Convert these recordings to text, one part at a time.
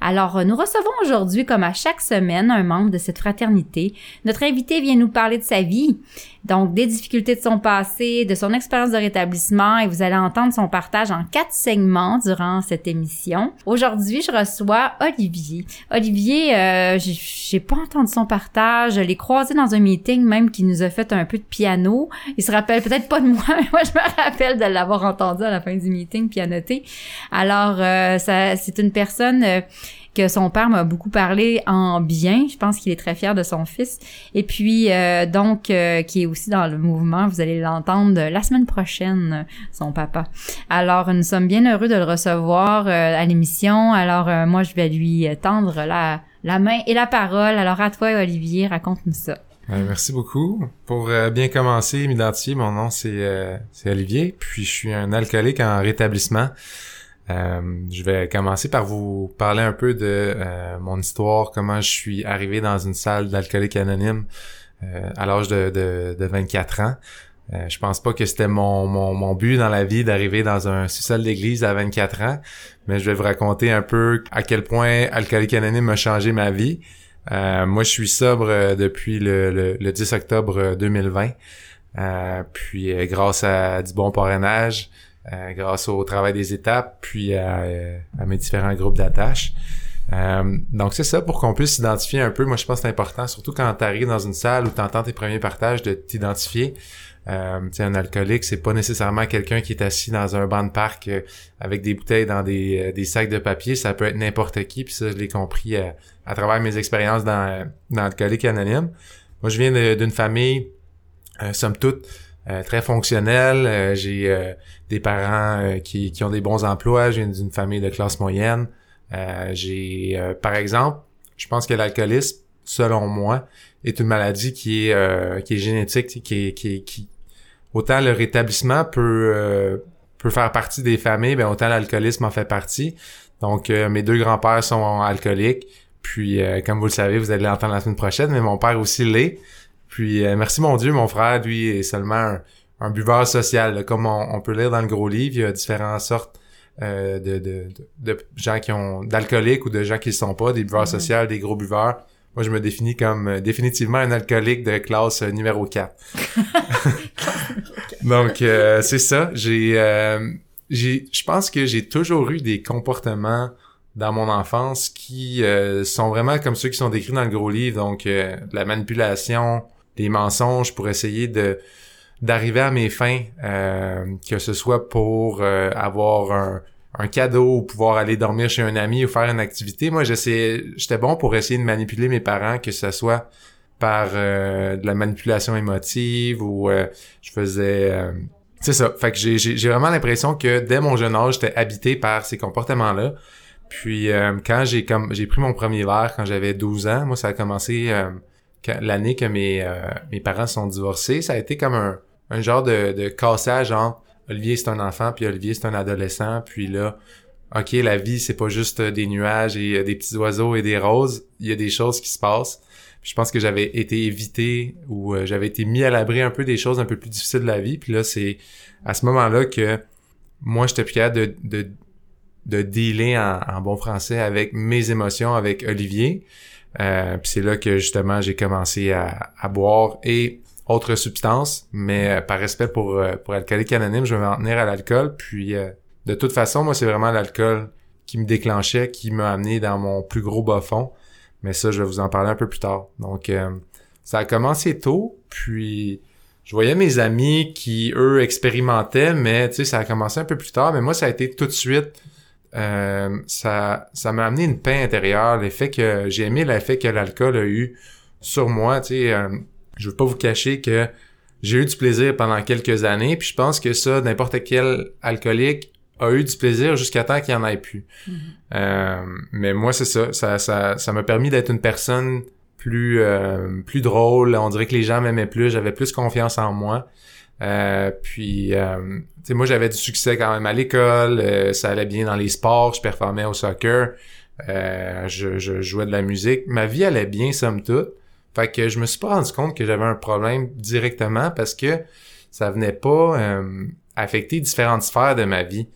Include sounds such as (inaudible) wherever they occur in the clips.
Alors, euh, nous recevons aujourd'hui, comme à chaque semaine, un membre de cette fraternité. Notre invité vient nous parler de sa vie, donc des difficultés de son passé, de son expérience de rétablissement, et vous allez entendre son partage en quatre segments durant cette émission. Aujourd'hui, je reçois Olivier. Olivier, euh, j'ai pas entendu son partage, je l'ai croisé dans un meeting même qui nous a fait un peu de piano. Il se rappelle peut-être pas de moi, (laughs) mais moi je me rappelle de l'avoir entendu à la fin du meeting pianoté. Alors, euh, c'est une personne euh, que son père m'a beaucoup parlé en bien. Je pense qu'il est très fier de son fils. Et puis, euh, donc, euh, qui est aussi dans le mouvement. Vous allez l'entendre la semaine prochaine, son papa. Alors, nous sommes bien heureux de le recevoir euh, à l'émission. Alors, moi, je vais lui tendre la, la main et la parole. Alors, à toi, Olivier, raconte-nous ça. merci beaucoup. Pour bien commencer, m'identifier, mon nom c'est Olivier, puis je suis un alcoolique en rétablissement. Euh, je vais commencer par vous parler un peu de euh, mon histoire, comment je suis arrivé dans une salle d'alcoolique anonyme euh, à l'âge de, de, 24 ans. je pense pas que c'était mon, but dans la vie d'arriver dans un sous-sol d'église à 24 ans, mais je vais vous raconter un peu à quel point Alcoolique Anonyme a changé ma vie. moi, je suis sobre depuis le 10 octobre 2020. puis grâce à du bon parrainage, euh, grâce au travail des étapes, puis à, mes différents groupes d'attaches. Euh, donc c'est ça pour qu'on puisse s'identifier un peu. Moi je pense que c'est important, surtout quand tu arrives dans une salle où tu entends tes premiers partages, de t'identifier. Euh, un alcoolique, c'est pas nécessairement quelqu'un qui est assis dans un banc de parc euh, avec des bouteilles dans des, des, sacs de papier. Ça peut être n'importe qui. Puis ça, je l'ai compris à travers mes expériences dans, dans Alcoolique Anonyme. Moi, je viens d'une famille, somme toute, euh, très fonctionnel. Euh, j'ai euh, des parents qui, qui ont des bons emplois. Je viens d'une famille de classe moyenne. j'ai, par exemple, je pense que l'alcoolisme, selon moi, est une maladie qui est qui est génétique, qui qui, qui autant le rétablissement peut peut faire partie des familles, ben autant l'alcoolisme en fait partie. Donc mes deux grands-pères sont alcooliques. Puis comme vous le savez, vous allez l'entendre la semaine prochaine, mais mon père aussi l'est. Puis euh, merci mon Dieu, mon frère, lui, est seulement un, buveur social. Comme on, peut lire dans le gros livre, il y a différentes sortes euh, de, de, de, gens qui ont d'alcooliques ou de gens qui ne sont pas, des buveurs mm-hmm. sociaux, des gros buveurs. Moi, je me définis comme euh, définitivement un alcoolique de classe numéro 4. (laughs) Donc, c'est ça. J'ai, j'ai, je pense que j'ai toujours eu des comportements dans mon enfance qui sont vraiment comme ceux qui sont décrits dans le gros livre. Donc, la manipulation, des mensonges pour essayer de d'arriver à mes fins, euh, que ce soit pour euh, avoir un, un, cadeau ou pouvoir aller dormir chez un ami ou faire une activité. Moi, j'essayais, j'étais bon pour essayer de manipuler mes parents, que ce soit par euh, de la manipulation émotive ou je faisais... c'est ça. Fait que j'ai, j'ai, vraiment l'impression que dès mon jeune âge, j'étais habité par ces comportements-là. Puis quand j'ai comme j'ai pris mon premier verre quand j'avais 12 ans, moi ça a commencé l'année que mes, euh, mes parents sont divorcés, ça a été comme un, un genre de, de cassage entre Olivier c'est un enfant, puis Olivier c'est un adolescent, puis là, ok, la vie c'est pas juste des nuages et euh, des petits oiseaux et des roses, il y a des choses qui se passent. je pense que j'avais été évité ou euh, j'avais été mis à l'abri un peu des choses un peu plus difficiles de la vie. Puis là, c'est à ce moment-là que moi, j'étais plus capable de, de, de dealer en, bon français avec mes émotions avec Olivier. Euh, puis c'est là que justement j'ai commencé à, à, boire et autres substances, mais euh, par respect pour euh, pour alcoolique anonyme, je vais m'en tenir à l'alcool. Puis de toute façon, moi c'est vraiment l'alcool qui me déclenchait, qui m'a amené dans mon plus gros bas fond. Mais ça, je vais vous en parler un peu plus tard. Donc ça a commencé tôt, puis je voyais mes amis qui, eux, expérimentaient, mais tu sais, ça a commencé un peu plus tard. Mais moi, ça a été tout de suite... Euh, ça ça m'a amené une paix intérieure. L'effet que... J'ai aimé l'effet que l'alcool a eu sur moi. Tu sais, euh, je veux pas vous cacher que j'ai eu du plaisir pendant quelques années. Puis je pense que ça, n'importe quel alcoolique a eu du plaisir jusqu'à temps qu'il y en ait plus. Mhm. Euh, mais moi, c'est ça. Ça ça ça m'a permis d'être une personne plus euh, plus drôle. On dirait que les gens m'aimaient plus. J'avais plus confiance en moi. Euh, puis, euh, moi, j'avais du succès quand même à l'école. euh, ça allait bien dans les sports. Je performais au soccer. Euh, je, je jouais de la musique. Ma vie allait bien, somme toute. Fait que je me suis pas rendu compte que j'avais un problème directement parce que ça venait pas euh, affecter différentes sphères de ma vie.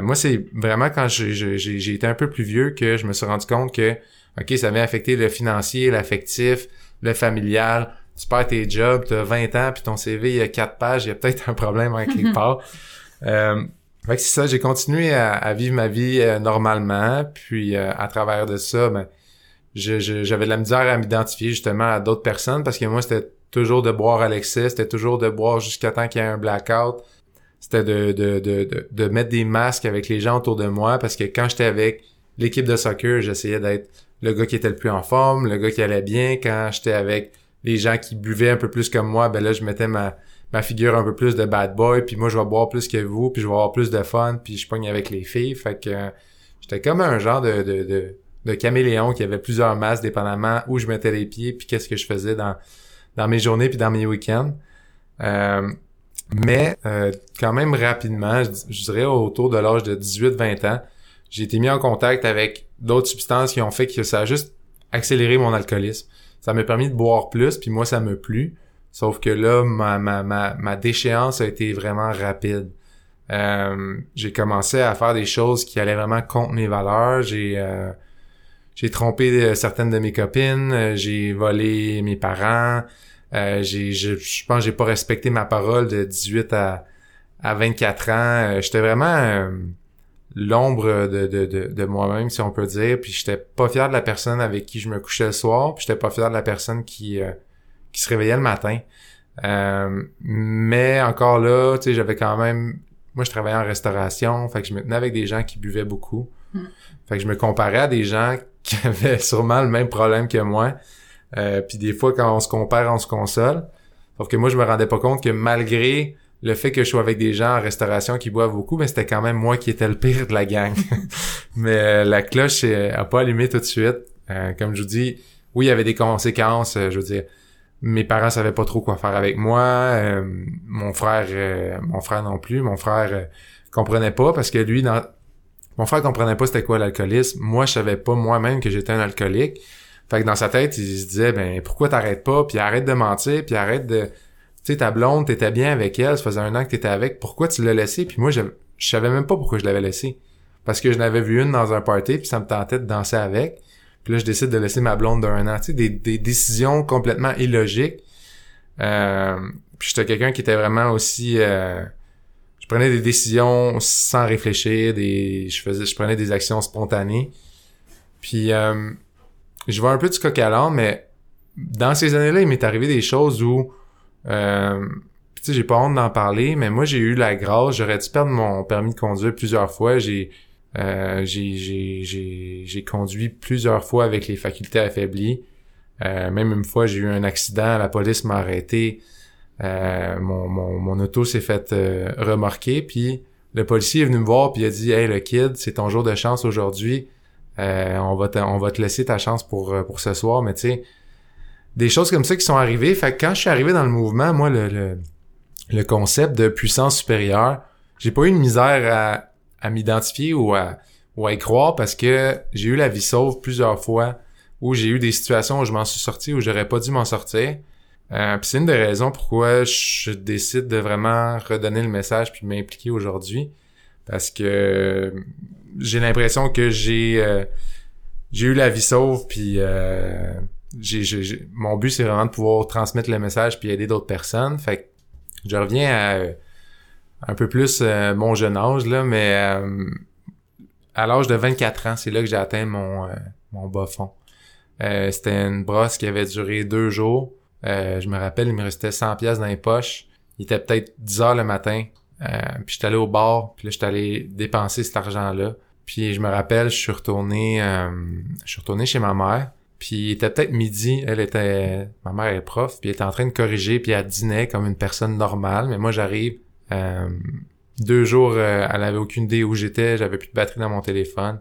Moi, c'est vraiment quand j'ai été un peu plus vieux que je me suis rendu compte que, OK, ça vient affecter le financier, l'affectif, le familial. Tu perds tes jobs, tu as 20 ans, puis ton CV, il y a 4 pages, il y a peut-être un problème en quelque (laughs) part. Euh, fait que c'est ça, j'ai continué à, à vivre ma vie euh, normalement, puis euh, à travers de ça, ben, je- je- j'avais de la misère à m'identifier justement à d'autres personnes parce que moi, c'était toujours de boire à l'excès, c'était toujours de boire jusqu'à temps qu'il y ait un blackout. C'était de, de, de, de, de mettre des masques avec les gens autour de moi parce que quand j'étais avec l'équipe de soccer, j'essayais d'être le gars qui était le plus en forme, le gars qui allait bien. Quand j'étais avec les gens qui buvaient un peu plus comme moi, ben là, je mettais ma, ma figure un peu plus de bad boy, puis moi, je vais boire plus que vous, puis je vais avoir plus de fun, puis je pogne avec les filles. Fait que j'étais comme un genre de, de, de, caméléon qui avait plusieurs masques dépendamment où je mettais les pieds, puis qu'est-ce que je faisais dans, dans mes journées, puis dans mes week-ends. Euh, mais euh, quand même rapidement, je, je dirais autour de l'âge de 18-20 ans, j'ai été mis en contact avec d'autres substances qui ont fait que ça a juste accéléré mon alcoolisme. Ça m'a permis de boire plus, puis moi, ça me plu. Sauf que là, ma, ma, ma, ma déchéance a été vraiment rapide. Euh, j'ai commencé à faire des choses qui allaient vraiment contre mes valeurs. J'ai euh, j'ai trompé euh, certaines de mes copines, euh, j'ai volé mes parents, euh, j'ai je, je pense que j'ai pas respecté ma parole de 18 à à 24 ans. Euh, j'étais vraiment l'ombre de, de, de, de moi-même, si on peut dire. Puis j'étais pas fier de la personne avec qui je me couchais le soir. Puis j'étais pas fier de la personne qui, euh, qui se réveillait le matin. Euh, mais encore là, tu sais, j'avais quand même... Moi, je travaillais en restauration, fait que je me tenais avec des gens qui buvaient beaucoup. Mm. Fait que je me comparais à des gens (laughs) qui avaient sûrement le même problème que moi. Euh, puis des fois, quand on se compare, on se console. Sauf que moi, je me rendais pas compte que malgré le fait que je sois avec des gens en restauration qui boivent beaucoup, mais c'était quand même moi qui étais le pire de la gang. (laughs) mais euh, la cloche euh, a pas allumé tout de suite. Euh, comme je vous dis, oui, il y avait des conséquences. euh, je veux dire, mes parents savaient pas trop quoi faire avec moi. euh, mon frère, mon frère non plus. Mon frère comprenait pas parce que lui, dans... mon frère comprenait pas c'était quoi l'alcoolisme. Moi, je savais pas moi-même que j'étais un alcoolique. Fait que dans sa tête, il se disait, ben pourquoi t'arrêtes pas, puis arrête de mentir, puis arrête de tu sais, ta blonde, t'étais bien avec elle, ça faisait un an que t'étais avec, pourquoi tu l'as laissé? Puis moi, je, je savais même pas pourquoi je l'avais laissé. Parce que je l'avais vu une dans un party, puis ça me tentait de danser avec. Puis là, je décide de laisser ma blonde d'un an. Tu sais, des, des décisions complètement illogiques. Euh, puis j'étais quelqu'un qui était vraiment aussi... euh, je prenais des décisions sans réfléchir, des, je faisais, je prenais des actions spontanées. Puis euh, je vois un peu du coq à mais dans ces années-là, il m'est arrivé des choses où euh, tu sais, j'ai pas honte d'en parler, mais moi j'ai eu la grâce, j'aurais dû perdre mon permis de conduire plusieurs fois. J'ai euh, j'ai conduit plusieurs fois avec les facultés affaiblies. Euh, même une fois, j'ai eu un accident, la police m'a arrêté. Euh, mon, mon, mon auto s'est fait euh, remorquer, puis le policier est venu me voir puis il a dit Hey le kid, c'est ton jour de chance aujourd'hui. Euh, on va te, on va te laisser ta chance pour, euh, pour ce soir, mais tu sais, des choses comme ça qui sont arrivées. Fait que quand je suis arrivé dans le mouvement, moi, le, le, le concept de puissance supérieure, j'ai pas eu de misère à, à m'identifier ou à, ou à y croire parce que j'ai eu la vie sauve plusieurs fois où j'ai eu des situations où je m'en suis sorti où j'aurais pas dû m'en sortir. Euh, c'est une des raisons pourquoi je décide de vraiment redonner le message puis m'impliquer aujourd'hui parce que j'ai l'impression que j'ai euh, j'ai eu la vie sauve puis euh, mon but c'est vraiment de pouvoir transmettre le message puis aider d'autres personnes fait que je reviens à euh, un peu plus euh, mon jeune âge là mais euh, à l'âge de 24 ans c'est là que j'ai atteint mon euh, mon bas fond Euh, c'était une brosse qui avait duré deux jours je me rappelle, il me restait 100 pièces dans les poches. Il était peut-être 10 heures le matin. Puis j'étais allé au bar, puis là j'étais allé dépenser cet argent-là. Puis je me rappelle, je suis retourné, je suis retourné chez ma mère. Puis il était peut-être midi, elle était, ma mère est prof, puis elle était en train de corriger, puis elle dînait comme une personne normale. Mais moi j'arrive, euh, deux jours, euh, elle avait aucune idée où j'étais, j'avais plus de batterie dans mon téléphone,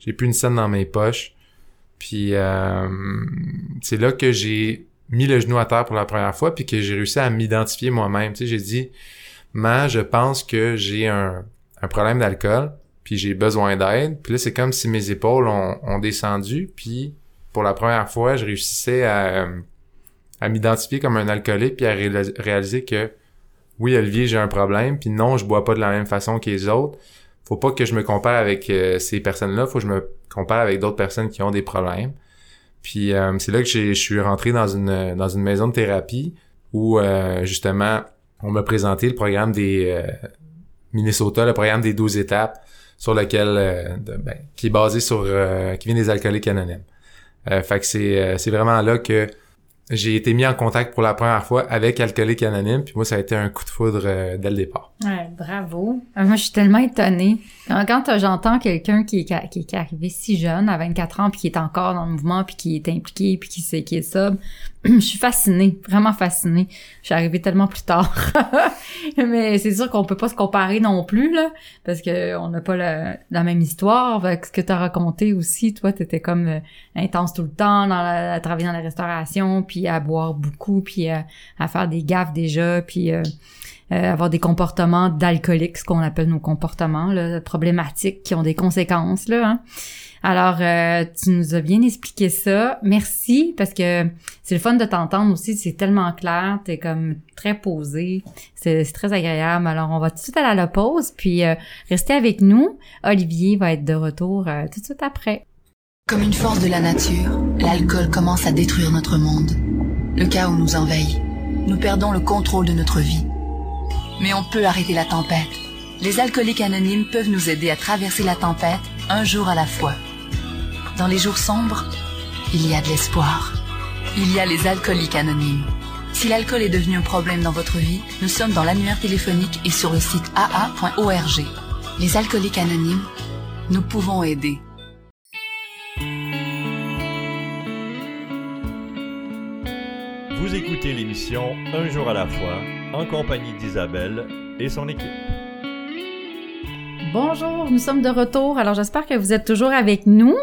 j'ai plus une scène dans mes poches. Puis euh, c'est là que j'ai mis le genou à terre pour la première fois, puis que j'ai réussi à m'identifier moi-même. Tu sais, j'ai dit, mais je pense que j'ai un, un problème d'alcool, puis j'ai besoin d'aide. Puis là, c'est comme si mes épaules ont, ont, descendu, puis pour la première fois, je réussissais à, à m'identifier comme un alcoolique, puis à réaliser que oui, Olivier, j'ai un problème, puis non, je bois pas de la même façon que les autres. Faut pas que je me compare avec euh, ces personnes-là, faut que je me compare avec d'autres personnes qui ont des problèmes. Puis euh, c'est là que je suis rentré dans une dans une maison de thérapie où euh, justement on m'a présenté le programme des Minnesota, le programme des 12 étapes sur lequel ben, qui est basé sur qui vient des alcooliques anonymes. Fait que c'est c'est vraiment là que j'ai été mis en contact pour la première fois avec Alcoolique Anonyme, puis moi, ça a été un coup de foudre euh, dès le départ. Ouais, bravo. Euh, moi, je suis tellement étonnée. Quand, j'entends quelqu'un qui, qui, est arrivé si jeune, à 24 ans, puis qui est encore dans le mouvement, puis qui est impliqué, puis qui sait qui est sobre, (clears throat) je suis fascinée, vraiment fascinée. Je suis arrivée tellement plus tard. (laughs) Mais c'est sûr qu'on peut pas se comparer non plus, là, parce que on n'a pas la, même histoire. Avec ce que tu as raconté aussi, toi, tu étais comme euh, intense tout le temps, dans la, à travailler dans la restauration, puis à boire beaucoup, puis à, faire des gaffes déjà, puis euh, euh, avoir des comportements d'alcoolique, ce qu'on appelle nos comportements là, problématiques qui ont des conséquences. Là, hein. Alors, euh, tu nous as bien expliqué ça. Merci, parce que c'est le fun de t'entendre aussi. C'est tellement clair. T'es comme très posé. C'est très agréable. Alors, on va tout de suite aller à la pause, puis euh, avec nous. Olivier va être de retour euh, tout de suite après. Comme une force de la nature, l'alcool commence à détruire notre monde. Le chaos nous envahit. Nous perdons le contrôle de notre vie. Mais on peut arrêter la tempête. Les alcooliques anonymes peuvent nous aider à traverser la tempête un jour à la fois. Dans les jours sombres, il y a de l'espoir. Il y a les alcooliques anonymes. Si l'alcool est devenu un problème dans votre vie, nous sommes dans l'annuaire téléphonique et sur le site aa.org. Les alcooliques anonymes, nous pouvons aider. Vous écoutez l'émission Un jour à la fois en compagnie d'Isabelle et son équipe. Bonjour, nous sommes de retour. Alors j'espère que vous êtes toujours avec nous.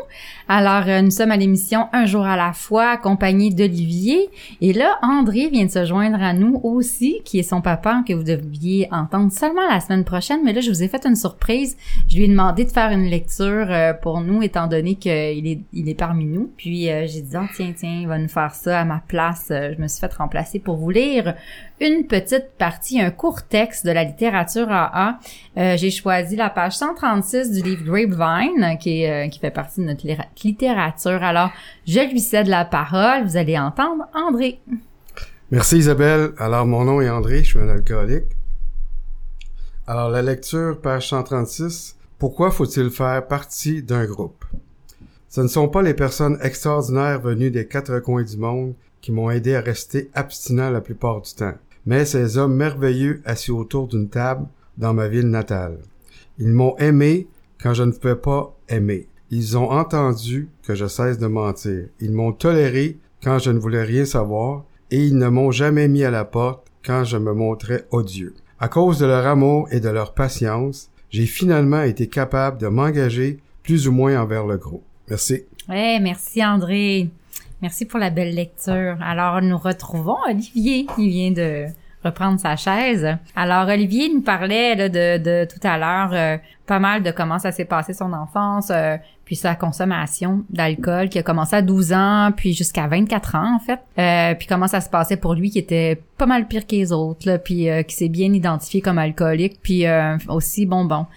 Alors euh, nous sommes à l'émission Un jour à la fois, accompagné d'Olivier. Et là, André vient de se joindre à nous aussi, qui est son papa, que vous deviez entendre seulement la semaine prochaine. Mais là, je vous ai fait une surprise. Je lui ai demandé de faire une lecture euh, pour nous, étant donné qu'il est, il est parmi nous. Puis euh, j'ai dit, oh, tiens, tiens, il va nous faire ça à ma place. je me suis fait remplacer pour vous lire une petite partie, un court texte de la littérature AA. Euh, j'ai choisi la page 136 du livre Grapevine, qui, euh, qui fait partie de notre littérature. Alors, je lui cède la parole. Vous allez entendre André. Merci Isabelle. Alors, mon nom est André, je suis un alcoolique. Alors, la lecture, page 136. Pourquoi faut-il faire partie d'un groupe? Ce ne sont pas les personnes extraordinaires venues des quatre coins du monde qui m'ont aidé à rester abstinent la plupart du temps mais ces hommes merveilleux assis autour d'une table dans ma ville natale. Ils m'ont aimé quand je ne pouvais pas aimer. Ils ont entendu que je cesse de mentir. Ils m'ont toléré quand je ne voulais rien savoir et ils ne m'ont jamais mis à la porte quand je me montrais odieux. À cause de leur amour et de leur patience, j'ai finalement été capable de m'engager plus ou moins envers le groupe. Merci. Ouais, merci André. Merci pour la belle lecture. Alors, nous retrouvons Olivier qui vient de reprendre sa chaise. Alors, Olivier nous parlait de, tout à l'heure euh, pas mal de comment ça s'est passé son enfance, euh, puis sa consommation d'alcool qui a commencé à 12 ans, puis jusqu'à 24 ans en fait. Euh, puis comment ça se passait pour lui qui était pas mal pire que les autres, là, puis qui s'est bien identifié comme alcoolique, puis aussi bon bon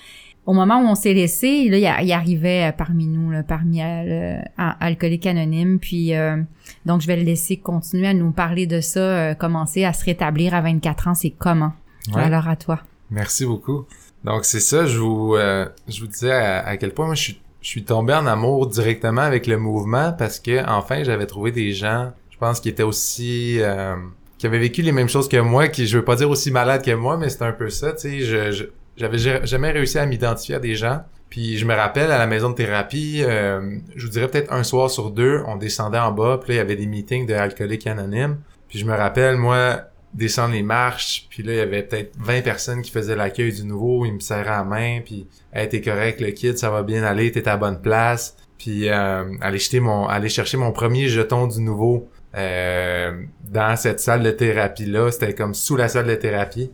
au moment où on s'est laissé, là, il, arrivait euh, parmi nous, là, parmi euh, alcoolique anonyme. Puis euh, donc, je vais le laisser continuer à nous parler de ça, commencer à se rétablir à 24 ans. C'est comment? Alors à toi. Merci beaucoup. Donc c'est ça, je vous je vous disais à, quel point moi je suis je suis tombé en amour directement avec le mouvement parce que enfin j'avais trouvé des gens je pense qu'il était aussi euh, qui avait vécu les mêmes choses que moi, qui je veux pas dire aussi malade que moi, mais c'est un peu ça, tu sais, je, je j'avais jamais réussi à m'identifier à des gens. Puis je me rappelle à la maison de thérapie, euh, je vous dirais peut-être un soir sur deux, on descendait en bas, puis là il y avait des meetings de alcooliques anonymes. Puis je me rappelle moi descendre les marches, puis là il y avait peut-être 20 personnes qui faisaient l'accueil du nouveau, ils me serraient la main, puis hey, t'es correct le kid, ça va bien aller, t'es à la bonne place. Puis euh, aller jeter mon aller chercher mon premier jeton du nouveau euh, dans cette salle de thérapie là, c'était comme sous la salle de thérapie.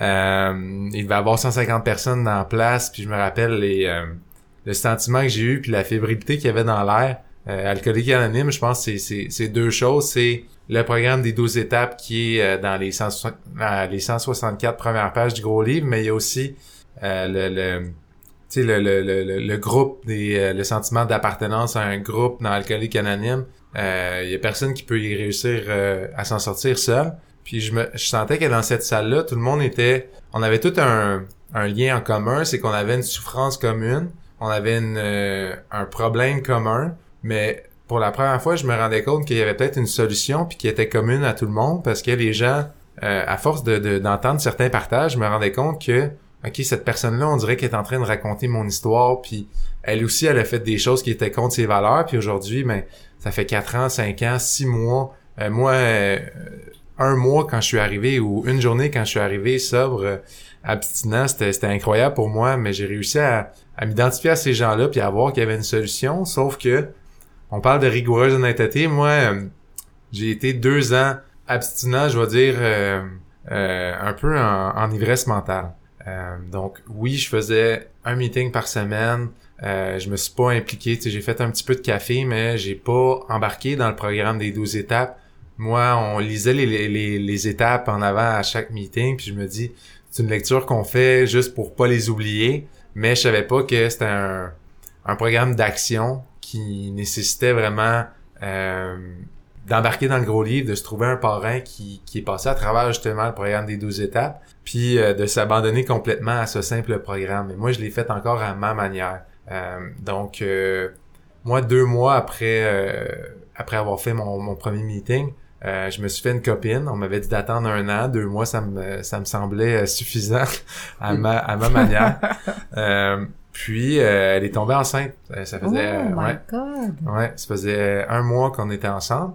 Euh, il devait avoir 150 personnes dans la place, puis je me rappelle les, euh, le sentiment que j'ai eu, puis la fébrilité qu'il y avait dans l'air. Euh, alcoolique anonyme, je pense que c'est deux choses. C'est le programme des 12 étapes qui est euh, dans les, 160, les 164 premières pages du gros livre, mais il y a aussi le, le le, le, le, le, groupe des le sentiment d'appartenance à un groupe dans Alcoolique Anonyme. Il y a personne qui peut y réussir à s'en sortir seul. Puis je me je sentais que dans cette salle-là, tout le monde était. On avait tout un, un lien en commun, c'est qu'on avait une souffrance commune, on avait une, euh, un problème commun, mais pour la première fois, je me rendais compte qu'il y avait peut-être une solution puis qui était commune à tout le monde parce que les gens, euh, à force de, d'entendre certains partages, je me rendais compte que ok cette personne-là, on dirait qu'elle est en train de raconter mon histoire puis elle aussi, elle a fait des choses qui étaient contre ses valeurs puis aujourd'hui, ben ça fait quatre ans, cinq ans, six mois. Euh, moi, un mois quand je suis arrivé ou une journée quand je suis arrivé sobre, euh, abstinent, c'était incroyable pour moi, mais j'ai réussi à, m'identifier à ces gens-là puis à voir qu'il y avait une solution, sauf que on parle de rigoureuse honnêteté. Moi, euh, j'ai été deux ans abstinent, je vais dire, euh, un peu en, ivresse mentale. donc oui, je faisais un meeting par semaine. je me suis pas impliqué, j'ai fait un petit peu de café, mais j'ai pas embarqué dans le programme des 12 étapes moi, on lisait les, les, les, étapes en avant à chaque meeting, puis je me dis, c'est une lecture qu'on fait juste pour pas les oublier, mais je savais pas que c'était un, un programme d'action qui nécessitait vraiment euh, d'embarquer dans le gros livre, de se trouver un parrain qui, qui est passé à travers justement le programme des 12 étapes, puis euh, de s'abandonner complètement à ce simple programme. Et moi, je l'ai fait encore à ma manière. Euh, donc, euh, moi, deux mois après, après avoir fait mon, mon premier meeting, euh, je me suis fait une copine. On m'avait dit d'attendre un an, deux mois, ça me ça me semblait euh, suffisant (laughs) à ma à ma manière. (laughs) Euh, puis elle est tombée enceinte. Ça faisait oh ouais, ouais, ça faisait un mois qu'on était ensemble.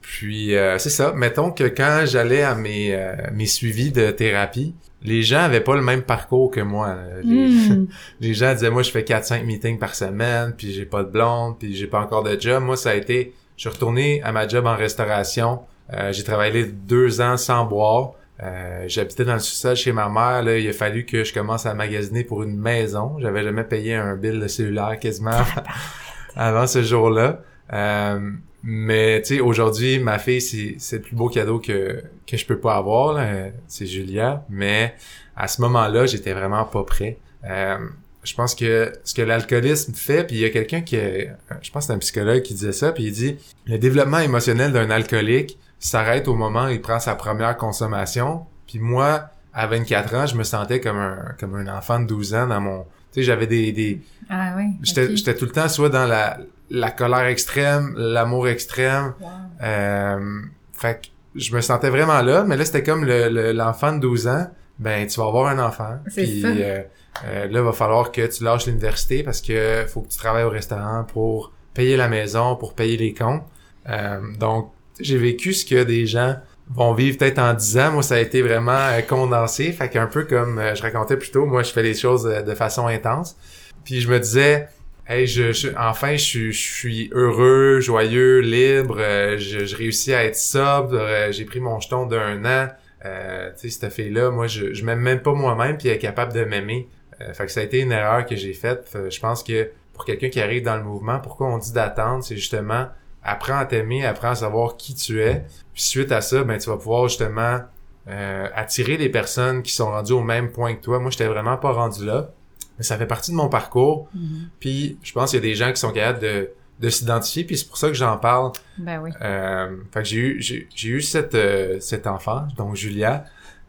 puis c'est ça. Mettons que quand j'allais à mes mes suivis de thérapie, les gens avaient pas le même parcours que moi. Les, hmm. (laughs) les gens disaient moi je fais 4-5 meetings par semaine, puis j'ai pas de blonde, puis j'ai pas encore de job. Moi ça a été je suis retourné à ma job en restauration. Euh, j'ai travaillé deux ans sans boire. Euh, j'habitais dans le sous-sol chez ma mère. Là, il a fallu que je commence à magasiner pour une maison. J'avais jamais payé un bill de cellulaire quasiment (laughs) avant ce jour-là. Euh, mais tu sais, aujourd'hui, ma fille, c'est, le plus beau cadeau que, que je peux pas avoir. C'est Julia. Mais à ce moment-là, j'étais vraiment pas prêt. Euh, je pense que ce que l'alcoolisme fait, puis il y a quelqu'un qui, est, je pense que c'est un psychologue qui disait ça, puis il dit le développement émotionnel d'un alcoolique s'arrête au moment où il prend sa première consommation. Puis moi, à 24 ans, je me sentais comme un comme un enfant de 12 ans dans mon, tu sais, j'avais des des, ah oui, j'étais j'étais tout le temps soit dans la la colère extrême, l'amour extrême. Euh, fait que je me sentais vraiment là, mais là c'était comme le l'enfant de 12 ans. Ben tu vas avoir un enfant. Puis euh, euh, là, il va falloir que tu lâches l'université parce que faut que tu travailles au restaurant pour payer la maison, pour payer les comptes. Euh, donc, j'ai vécu ce que des gens vont vivre peut-être en 10 ans. Moi, ça a été vraiment euh, condensé. Fait qu'un peu comme je racontais plus tôt, moi, je fais les choses de façon intense. Puis je me disais, hey, je, enfin, je, suis heureux, joyeux, libre. je, je réussis à être sobre. j'ai pris mon jeton d'un an. Euh, tu sais, cette fille-là, moi, je, je m'aime même pas moi-même, puis elle est capable de m'aimer. Euh, fait que ça a été une erreur que j'ai faite. Euh, je pense que pour quelqu'un qui arrive dans le mouvement, pourquoi on dit d'attendre, c'est justement apprends à t'aimer, apprends à savoir qui tu es. Puis suite à ça, ben tu vas pouvoir justement euh, attirer des personnes qui sont rendues au même point que toi. Moi, j'étais vraiment pas rendu là. Mais ça fait partie de mon parcours. Mm-hmm. Puis je pense qu'il y a des gens qui sont capables de, de s'identifier, puis c'est pour ça que j'en parle. Ben oui. Euh, fait que j'ai eu j'ai, eu cette cet enfant, donc Julia.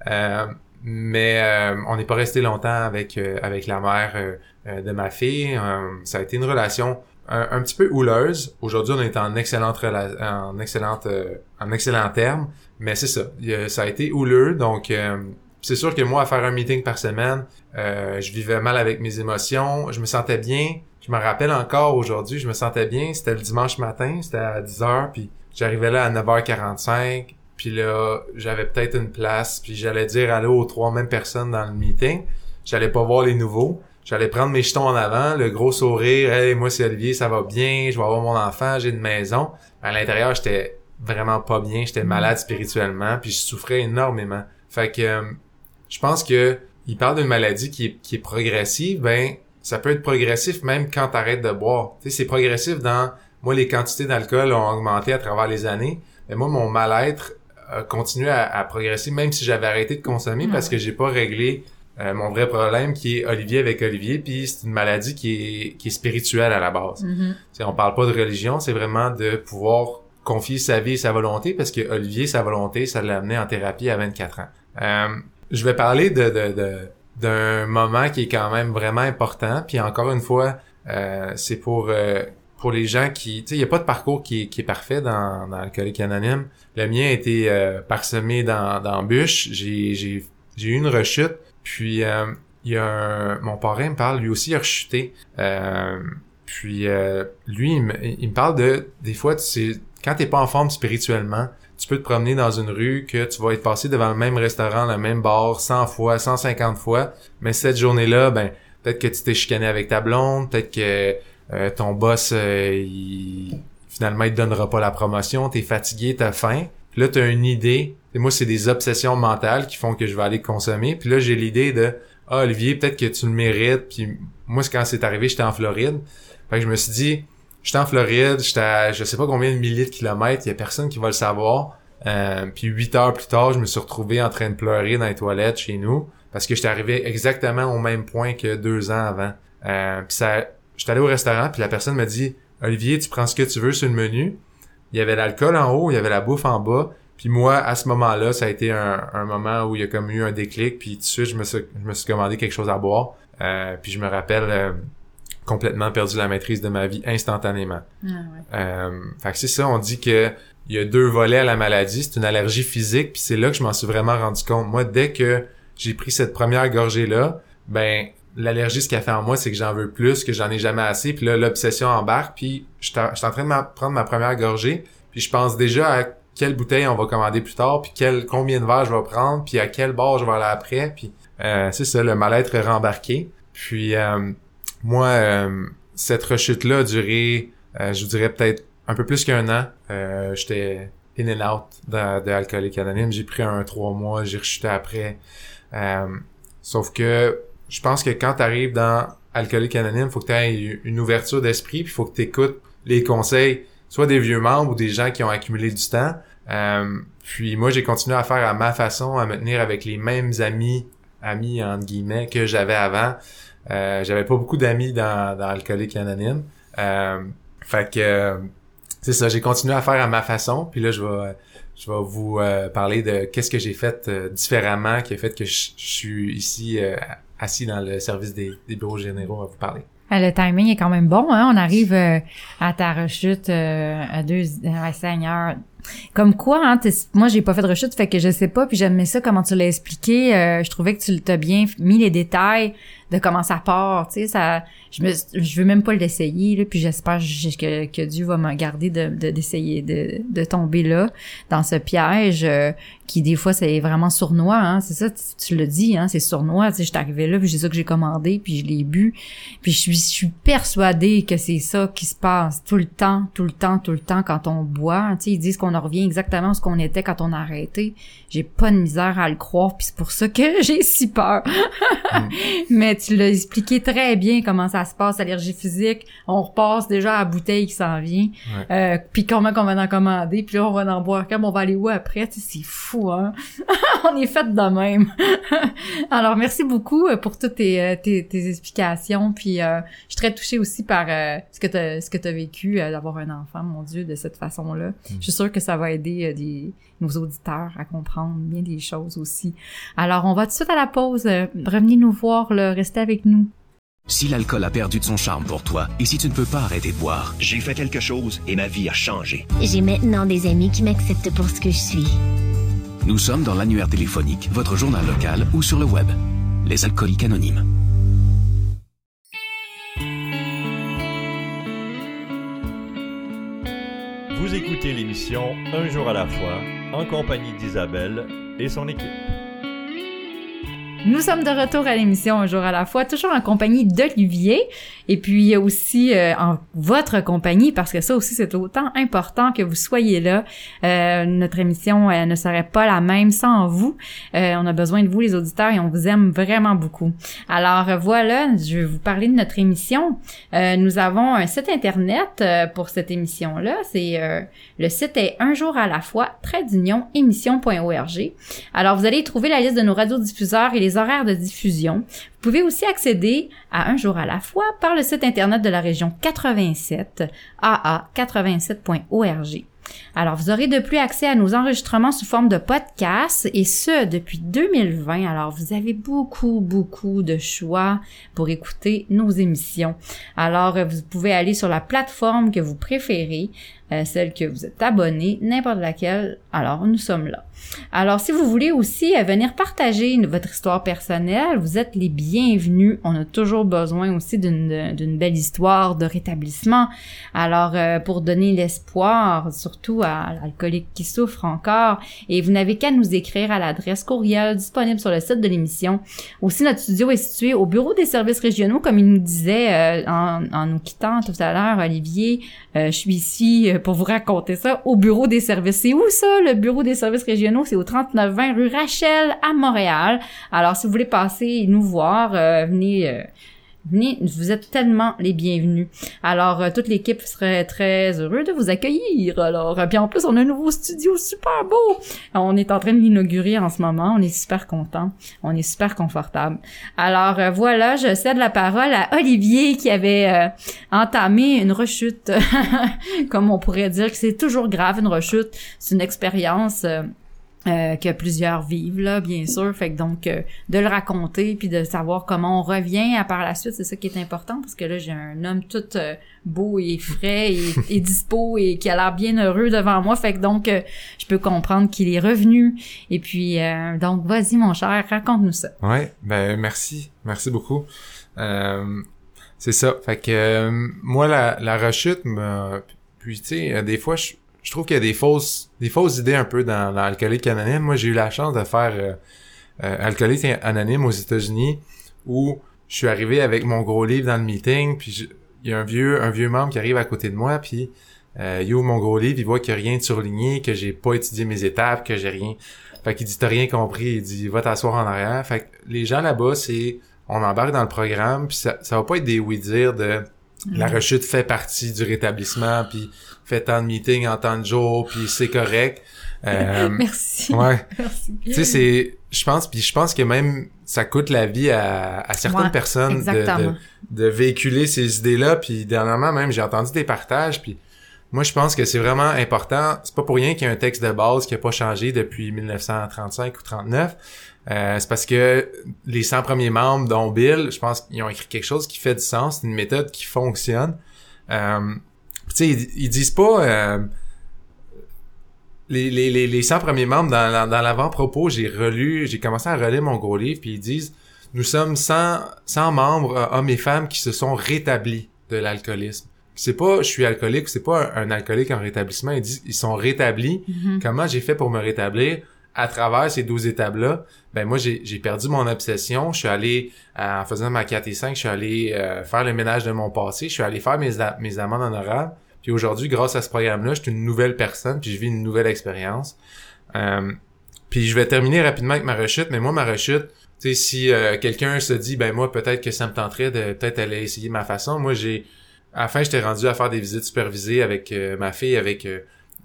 Euh, mais euh, on n'est pas resté longtemps avec euh, avec la mère euh, de ma fille. ça a été une relation un, un petit peu houleuse. Aujourd'hui, on est en excellente rela- en excellente euh, en excellent terme, mais c'est ça. Ça a été houleux, donc euh, c'est sûr que moi, à faire un meeting par semaine, euh, je vivais mal avec mes émotions. Je me sentais bien. Je me rappelle encore aujourd'hui, je me sentais bien. C'était le dimanche matin, c'était à 10h, puis j'arrivais là à 9h45. Puis là, j'avais peut-être une place, puis j'allais dire allô aux trois mêmes personnes dans le meeting. J'allais pas voir les nouveaux. J'allais prendre mes jetons en avant, le gros sourire. Hey, moi c'est Olivier, ça va bien. Je vais avoir mon enfant, j'ai une maison. À l'intérieur, j'étais vraiment pas bien. J'étais malade spirituellement, puis je souffrais énormément. Fait que euh, je pense que il parle d'une maladie qui est, qui est progressive. Ben, ça peut être progressif même quand t'arrêtes de boire. Tu sais, c'est progressif dans moi les quantités d'alcool ont augmenté à travers les années. Mais moi, mon mal-être a continué à, à progresser même si j'avais arrêté de consommer parce que j'ai pas réglé euh, mon vrai problème qui est Olivier avec Olivier, puis c'est une maladie qui est, qui est spirituelle à la base. Mhm. T'sais, on parle pas de religion, c'est vraiment de pouvoir confier sa vie et sa volonté, parce que Olivier, sa volonté, ça l'a amené en thérapie à 24 ans. Euh, je vais parler de, de, de- d'un moment qui est quand même vraiment important, puis encore une fois, euh, c'est pour euh, pour les gens qui, tu sais, il y a pas de parcours qui, qui est parfait dans, dans Alcoolique Anonyme. Le mien a été euh, parsemé dans d'embûches. J'ai j'ai j'ai eu une rechute, puis euh, il y a un, mon parrain me parle, lui aussi il a rechuté. Euh, puis euh, lui, il me, il me parle de des fois, tu sais, quand t'es pas en forme spirituellement, tu peux te promener dans une rue que tu vas être passé devant le même restaurant, le même bar 100 fois, 150 fois, mais cette journée-là, ben peut-être que tu t'es chicané avec ta blonde, peut-être que euh, ton boss euh, il, finalement il te donnera pas la promotion, t'es fatigué, t'as faim. Puis là t'as une idée. Et moi c'est des obsessions mentales qui font que je vais aller consommer. Puis là j'ai l'idée de ah Olivier peut-être que tu le mérites. Puis moi quand c'est arrivé j'étais en Floride. Fait que je me suis dit j'étais en Floride, j'étais à je sais pas combien de milliers de kilomètres, il y a personne qui va le savoir. Euh, puis huit heures plus tard, je me suis retrouvé en train de pleurer dans les toilettes chez nous parce que j'étais arrivé exactement au même point que deux ans avant. Euh, puis ça, j'étais allé au restaurant puis la personne m'a dit Olivier, tu prends ce que tu veux sur le menu. Il y avait l'alcool en haut, il y avait la bouffe en bas. Puis moi, à ce moment-là, ça a été un, un moment où il y a comme eu un déclic. Puis tout de suite, je me suis, je me suis commandé quelque chose à boire. Euh, puis je me rappelle euh, complètement perdu la maîtrise de ma vie instantanément. Ah ouais. Euh, fait que c'est ça, on dit que il y a deux volets à la maladie, c'est une allergie physique, puis c'est là que je m'en suis vraiment rendu compte. Moi, dès que j'ai pris cette première gorgée là, ben l'allergie ce qu'elle fait en moi, c'est que j'en veux plus, que j'en ai jamais assez, puis là l'obsession embarque, puis je suis en train de prendre ma première gorgée, puis je pense déjà à quelle bouteille on va commander plus tard, puis quel combien de verres je vais prendre, puis à quel bar je vais aller après, puis euh, c'est ça, le mal-être rembarqué. Puis euh, moi, euh, cette rechute-là a duré, euh, je vous dirais peut-être un peu plus qu'un an. Euh, J'étais in and out de, Anonyme. J'ai pris un trois mois, j'ai rechuté après. Euh, sauf que je pense que quand tu arrives dans Alcoolique Anonyme, faut que tu aies une ouverture d'esprit, puis faut que tu écoutes les conseils, soit des vieux membres ou des gens qui ont accumulé du temps. Euh, puis moi, j'ai continué à faire à ma façon, à me tenir avec les mêmes amis, amis entre guillemets, que j'avais avant. Euh, j'avais pas beaucoup d'amis dans, dans Alcoolique Anonyme. Euh, fait que euh, c'est ça, j'ai continué à faire à ma façon. Puis là, je vais je vais vous euh, parler de qu'est-ce que j'ai fait euh, différemment qui a fait que je, suis ici euh, assis dans le service des, des bureaux généraux à vous parler. Ah, Le timing est quand même bon, hein? On arrive euh, à ta rechute à deux à Seigneur. Comme quoi, hein, moi j'ai pas fait de rechute, fait que je sais pas, puis j'aimais ça comment tu l'as expliqué. euh, je trouvais que tu t'as bien mis les détails de comment ça part, tu sais, ça. Je me, je veux même pas l'essayer, là, puis j'espère que, que Dieu va me garder de de- d'essayer de, de tomber là dans ce piège euh, qui des fois c'est vraiment sournois, hein. C'est ça, tu, tu le dis, hein, c'est sournois. Tu sais, je suis arrivée là, puis c'est ça que j'ai commandé, puis je l'ai bu, puis je suis, je suis persuadée que c'est ça qui se passe tout le temps, tout le temps, tout le temps quand on boit. Tu sais, ils disent qu'on en revient exactement à ce qu'on était quand on a arrêté. J'ai pas de misère à le croire, puis c'est pour ça que (laughs) j'ai si peur. Mais tu l'as expliqué très bien comment ça se passe, allergie physique. On repasse déjà à la bouteille qui s'en vient. Euh, puis comment qu'on va en commander, puis là on va en boire comme on va aller où après, tu sais, c'est fou hein? (laughs) on est fait de même. (laughs) Alors merci beaucoup euh, pour toutes tes, euh, tes, tes explications, puis euh, je suis très touchée aussi par euh, ce que tu as vécu d'avoir un enfant, mon dieu, de cette façon-là. Je suis sûre que ça va aider euh, des nos auditeurs à comprendre bien des choses aussi. Alors on va tout de suite à la pause, Euh, revenez nous voir, là, restez avec nous. Si l'alcool a perdu de son charme pour toi et si tu ne peux pas arrêter de boire, J'ai fait quelque chose et ma vie a changé. J'ai maintenant des amis qui m'acceptent pour ce que je suis. nous sommes dans l'annuaire téléphonique, votre journal local ou sur le web. Les alcooliques anonymes. Vous écoutez l'émission Un jour à la fois en compagnie d'Isabelle et son équipe. Nous sommes de retour à l'émission Un jour à la fois, toujours en compagnie d'Olivier et puis aussi euh, en votre compagnie parce que ça aussi c'est autant important que vous soyez là. Euh, notre émission euh, ne serait pas la même sans vous. Euh, on a besoin de vous les auditeurs et on vous aime vraiment beaucoup. Alors euh, voilà, je vais vous parler de notre émission. Euh, nous avons un site internet pour cette émission là. C'est le site est un jour à la fois trait d'union émission.org. Alors vous allez trouver la liste de nos radiodiffuseurs et les horaires de diffusion. Vous pouvez aussi accéder à Un jour à la fois par le site internet de la région 87, aa87.org. Alors, vous aurez de plus accès à nos enregistrements sous forme de podcast et ce, depuis 2020. Alors, vous avez beaucoup, beaucoup de choix pour écouter nos émissions. Alors, vous pouvez aller sur la plateforme que vous préférez, euh, celle que vous êtes abonné, n'importe laquelle. Alors, nous sommes là. Alors, si vous voulez aussi euh, venir partager votre histoire personnelle, vous êtes les bienvenus. On a toujours besoin aussi d'une belle histoire de rétablissement. Alors, euh, pour donner l'espoir, surtout à l'alcoolique qui souffre encore, et vous n'avez qu'à nous écrire à l'adresse courriel disponible sur le site de l'émission. Aussi, notre studio est situé au bureau des services régionaux, comme il nous disait euh, en, en nous quittant tout à l'heure, Olivier. Euh, je suis ici pour vous raconter ça au bureau des services. C'est où ça, le bureau des services régionaux? C'est au 3920 rue Rachel à Montréal. Alors, si vous voulez passer nous voir, euh, venez... euh, vous êtes tellement les bienvenus. Alors, euh, toute l'équipe serait très heureux de vous accueillir. Alors, euh, puis en plus, on a un nouveau studio super beau. On est en train de l'inaugurer en ce moment. On est super content. On est super confortable. Alors, euh, voilà, je cède la parole à Olivier qui avait euh, entamé une rechute. (laughs) Comme on pourrait dire que c'est toujours grave, une rechute. C'est une expérience... euh, euh, que plusieurs vivent là bien sûr. Fait que donc euh, de le raconter puis de savoir comment on revient à par la suite c'est ça qui est important parce que là j'ai un homme tout euh, beau et frais et, (laughs) et dispo et qui a l'air bien heureux devant moi. Fait que donc je peux comprendre qu'il est revenu. Et puis euh, donc vas-y mon cher raconte-nous ça. Ouais, ben merci, merci beaucoup. Euh, c'est ça. Fait que euh, moi la, la rechute me puis tu sais des fois je, je trouve qu'il y a des fausses des fausses idées un peu dans l'alcoolique anonyme. Moi j'ai eu la chance de faire euh, euh, alcoolique anonyme aux États-Unis où je suis arrivé avec mon gros livre dans le meeting puis il y a un vieux un vieux membre qui arrive à côté de moi puis euh, il ouvre mon gros livre, il voit qu'il y a rien de surligné, que j'ai pas étudié mes étapes, que j'ai rien. Fait qu'il dit t'as rien compris, il dit va t'asseoir en arrière. Fait que les gens là-bas, c'est on embarque dans le programme, puis ça, ça va pas être des oui-dire de la rechute fait partie du rétablissement, puis fait tant de meetings en temps de jour, puis c'est correct. (laughs) Euh, merci ouais. (laughs) merci Tu sais, c'est, je pense, puis je pense que même ça coûte la vie à, à certaines Ouais, personnes de, de véhiculer ces idées-là. Puis dernièrement même, j'ai entendu des partages. Puis moi, je pense que c'est vraiment important. C'est pas pour rien qu'il y a un texte de base qui a pas changé depuis 1935 ou 39. Euh, c'est parce que les 100 premiers membres, dont Bill, je pense qu'ils ont écrit quelque chose qui fait du sens, une méthode qui fonctionne. Euh, tu sais, ils, ils disent pas euh, les, les, les, les 100 premiers membres dans, dans, dans l'avant-propos, j'ai relu, j'ai commencé à relire mon gros livre, puis ils disent nous sommes 100, 100 membres, euh, hommes et femmes, qui se sont rétablis de l'alcoolisme. C'est pas je suis alcoolique, c'est pas un, un alcoolique en rétablissement, ils disent ils sont rétablis. Mhm. Comment j'ai fait pour me rétablir? À travers ces 12 étapes-là? Ben moi j'ai perdu mon obsession, je suis allé euh, en faisant ma 4 et 5, je suis allé euh, faire le ménage de mon passé, je suis allé faire mes mes amendes honorables. Puis aujourd'hui, grâce à ce programme-là, je suis une nouvelle personne, puis je vis une nouvelle expérience. Euh, puis je vais terminer rapidement avec ma rechute, mais moi, ma rechute, tu sais, si quelqu'un se dit, ben moi, peut-être que ça me tenterait de peut-être aller essayer ma façon, moi, j'ai... À la fin, j'étais rendu à faire des visites supervisées avec ma fille, avec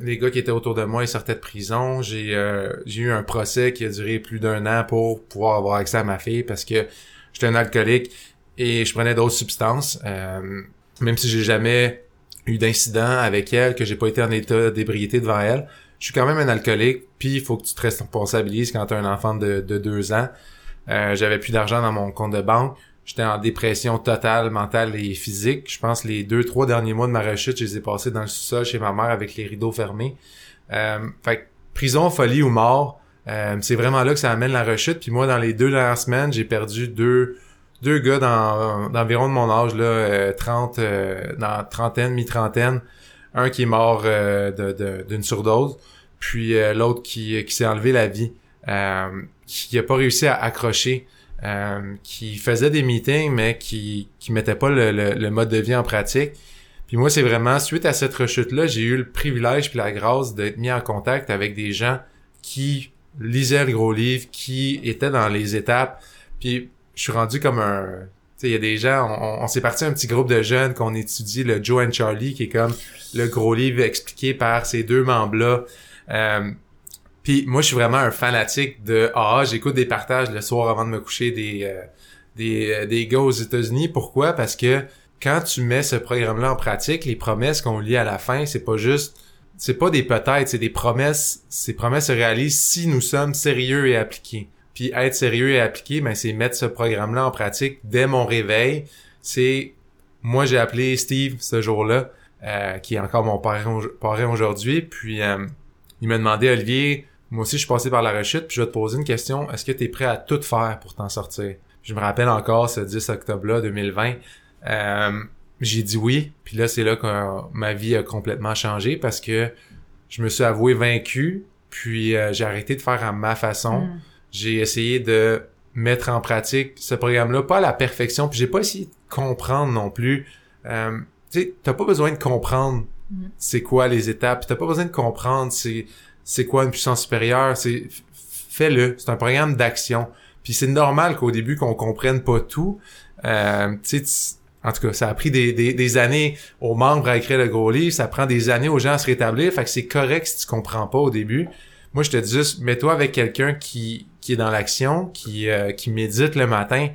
les gars qui étaient autour de moi, ils sortaient de prison. J'ai euh, j'ai eu un procès qui a duré plus d'un an pour pouvoir avoir accès à ma fille parce que j'étais un alcoolique et je prenais d'autres substances. Euh, même si j'ai jamais eu d'incident avec elle, que j'ai pas été en état d'ébriété devant elle, je suis quand même un alcoolique, puis il faut que tu te responsabilises quand tu as un enfant de, de deux ans. Euh, j'avais plus d'argent dans mon compte de banque. J'étais en dépression totale, mentale et physique. Je pense les deux, trois derniers mois de ma rechute, je les ai passés dans le sous-sol chez ma mère avec les rideaux fermés. Euh, fait que prison, folie ou mort, euh, c'est vraiment là que ça amène la rechute. Puis moi, dans les deux dernières semaines, j'ai perdu deux deux gars dans d'environ de mon âge là, euh, 30 euh, dans trentaine, mi-trentaine, un qui est mort euh, de d'une surdose, puis euh, l'autre qui qui s'est enlevé la vie, qui a pas réussi à accrocher. Qui faisait des meetings mais qui qui mettait pas le, le, mode de vie en pratique. Puis moi c'est vraiment suite à cette rechute là, j'ai eu le privilège puis la grâce d'être mis en contact avec des gens qui lisaient le gros livre, qui étaient dans les étapes. Puis je suis rendu comme un il y a des gens, on, s'est parti un petit groupe de jeunes qu'on étudie le Joe and Charlie, qui est comme le gros livre expliqué par ces deux membres-là. Euh, puis moi, je suis vraiment un fanatique de ah, j'écoute des partages le soir avant de me coucher des euh, des, euh, des gars aux États-Unis. Pourquoi? Parce que quand tu mets ce programme-là en pratique, les promesses qu'on lit à la fin, c'est pas juste c'est pas des peut-être, c'est des promesses. Ces promesses se réalisent si nous sommes sérieux et appliqués. Puis être sérieux et appliqué, ben c'est mettre ce programme-là en pratique dès mon réveil. C'est moi j'ai appelé Steve ce jour-là, euh, qui est encore mon parrain, parrain aujourd'hui. Puis euh, il m'a demandé Olivier, moi aussi je suis passé par la rechute, puis je vais te poser une question. Est-ce que tu es prêt à tout faire pour t'en sortir? Je me rappelle encore ce 10 octobre-là 2020. Euh, j'ai dit oui, puis là c'est là que ma vie a complètement changé parce que je me suis avoué vaincu, puis j'ai arrêté de faire à ma façon. Mm j'ai essayé de mettre en pratique ce programme-là, pas à la perfection, puis j'ai pas essayé de comprendre non plus. Euh, tu sais, t'as pas besoin de comprendre mm. c'est quoi les étapes, t'as pas besoin de comprendre c'est c'est quoi une puissance supérieure, c'est fais-le, c'est un programme d'action. Puis c'est normal qu'au début qu'on comprenne pas tout. Euh, tu en tout cas, ça a pris des, des, des, années aux membres à écrire le gros livre, ça prend des années aux gens à se rétablir, fait que c'est correct si tu comprends pas au début. Moi, je te dis juste, mets-toi avec quelqu'un qui qui est dans l'action, qui, euh, qui médite le matin,